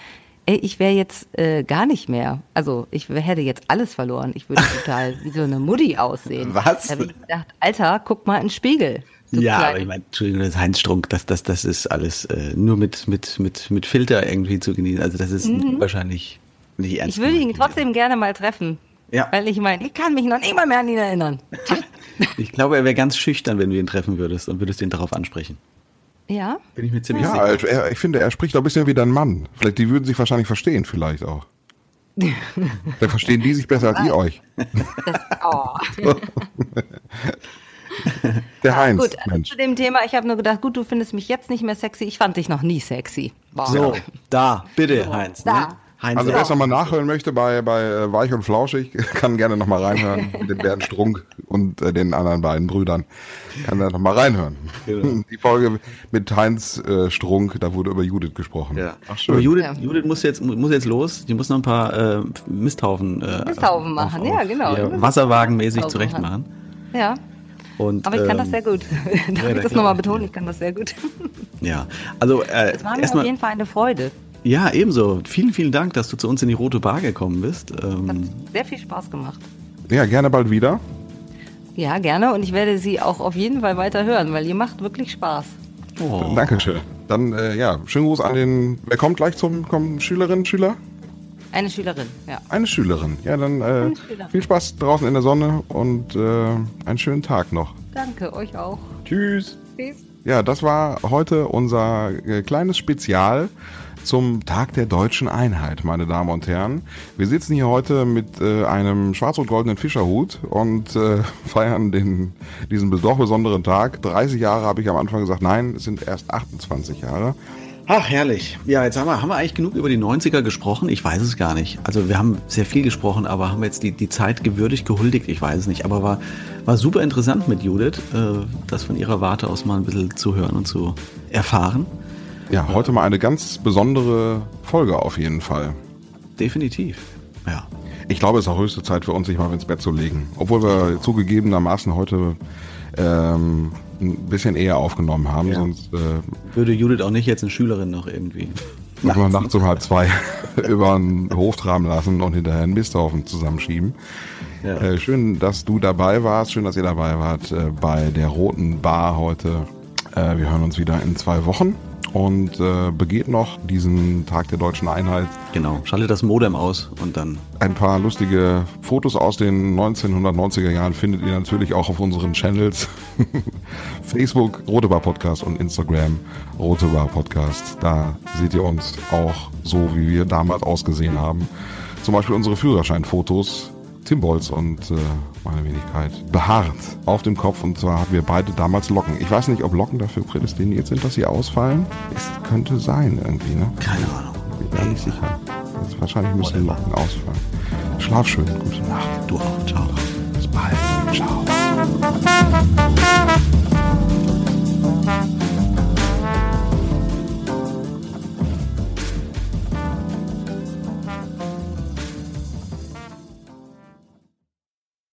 Ey, ich wäre jetzt äh, gar nicht mehr. Also ich hätte jetzt alles verloren. Ich würde total wie so eine Mutti aussehen. Was? Da habe ich gedacht, Alter, guck mal in den Spiegel. du Ja, aber ich meine, Entschuldigung, das ist Heinz Strunk, das, das, das ist alles äh, nur mit, mit, mit, mit Filter irgendwie zu genießen. Also das ist wahrscheinlich nicht ernst. Mhm. Ich würde ihn trotzdem gerne mal treffen. Ja. Weil ich meine, ich kann mich noch nicht mal mehr an ihn erinnern. Ich glaube, er wäre ganz schüchtern, wenn du ihn treffen würdest und würdest ihn darauf ansprechen. Ja? Bin ich mir ziemlich Ja, sicher. also er, ich finde, er spricht auch ein bisschen wie dein Mann. Vielleicht, die würden sich wahrscheinlich verstehen, vielleicht auch. Dann verstehen die sich besser als ihr euch. Das, oh. Der Heinz, Gut, also Mensch. zu dem Thema, ich habe nur gedacht, gut, du findest mich jetzt nicht mehr sexy. Ich fand dich noch nie sexy. Wow. So, da, bitte, Heinz. da. Ne? Heinz, Also ja. wer es nochmal nachhören möchte bei, bei äh, Weich und Flauschig, kann gerne nochmal reinhören. mit den Bernd Strunk und äh, den anderen beiden Brüdern. Kann da nochmal reinhören. Genau. Die Folge mit Heinz äh, Strunk, da wurde über Judith gesprochen. Ja. Ach, schön. Judith, Ja. Judith muss jetzt, muss jetzt los. Die muss noch ein paar äh, Misthaufen, äh, Misthaufen machen, ja, genau. hier Wasserwagenmäßig zurecht machen. Ja, Und, aber ich kann das ähm, sehr gut. Darf ja, ich da das nochmal betonen? Ich kann das sehr gut. Ja, also äh, Es war mir auf jeden Fall eine Freude. Ja, ebenso. Vielen, vielen Dank, dass du zu uns in die Rote Bar gekommen bist. Hat Ähm, sehr viel Spaß gemacht. Ja, gerne bald wieder. Ja, gerne. Und ich werde sie auch auf jeden Fall weiter hören, weil ihr macht wirklich Spaß. oh. Dankeschön. Dann, äh, ja, schönen Gruß an den, wer kommt gleich zum, kommen Schülerinnen, Schüler? Eine Schülerin, ja. Eine Schülerin. Ja, dann äh, viel Spaß draußen in der Sonne und äh, einen schönen Tag noch. Danke, euch auch. Tschüss. Tschüss. Ja, das war heute unser äh, kleines Spezial zum Tag der deutschen Einheit, meine Damen und Herren. Wir sitzen hier heute mit äh, einem schwarz-rot-goldenen Fischerhut und äh, feiern den, diesen doch besonderen Tag. 30 Jahre habe ich am Anfang gesagt, nein, es sind erst 28 Jahre. Ach, herrlich. Ja, jetzt haben wir, haben wir eigentlich genug über die 90er gesprochen? Ich weiß es gar nicht. Also wir haben sehr viel gesprochen, aber haben wir jetzt die, die Zeit gewürdigt, gehuldigt? Ich weiß es nicht. Aber war, war super interessant mit Judith, äh, das von ihrer Warte aus mal ein bisschen zu hören und zu erfahren. Ja, heute mal eine ganz besondere Folge auf jeden Fall. Definitiv. Ja. Ich glaube, es ist auch höchste Zeit für uns, sich mal ins Bett zu legen. Obwohl wir zugegebenermaßen heute ähm, ein bisschen eher aufgenommen haben, Ja. sonst äh, Würde Judith auch nicht jetzt eine Schülerin noch irgendwie. müssen wir nachts um halb zwei über den Hof traben lassen und hinterher einen Misthaufen zusammenschieben. Ja. Äh, schön, dass du dabei warst, schön, dass ihr dabei wart äh, bei der Roten Bar heute. Äh, wir hören uns wieder in zwei Wochen und äh, begeht noch diesen Tag der deutschen Einheit Genau. Schalte das Modem aus und dann. Ein paar lustige Fotos aus den 1990er Jahren findet ihr natürlich auch auf unseren Channels. Facebook Rote Bar Podcast und Instagram Rote Bar Podcast. Da seht ihr uns auch so, wie wir damals ausgesehen haben. Zum Beispiel unsere Führerscheinfotos. Tim Bolz und äh, meine Wenigkeit behaart auf dem Kopf. Und zwar hatten wir beide damals Locken. Ich weiß nicht, ob Locken dafür prädestiniert sind, dass sie ausfallen. Es könnte sein irgendwie, ne? Keine Ahnung. Bin mir nicht sicher. Also wahrscheinlich müssen Locken ausfallen. Schlaf schön. Gute Nacht. Du auch. Ciao. Bis bald. Ciao.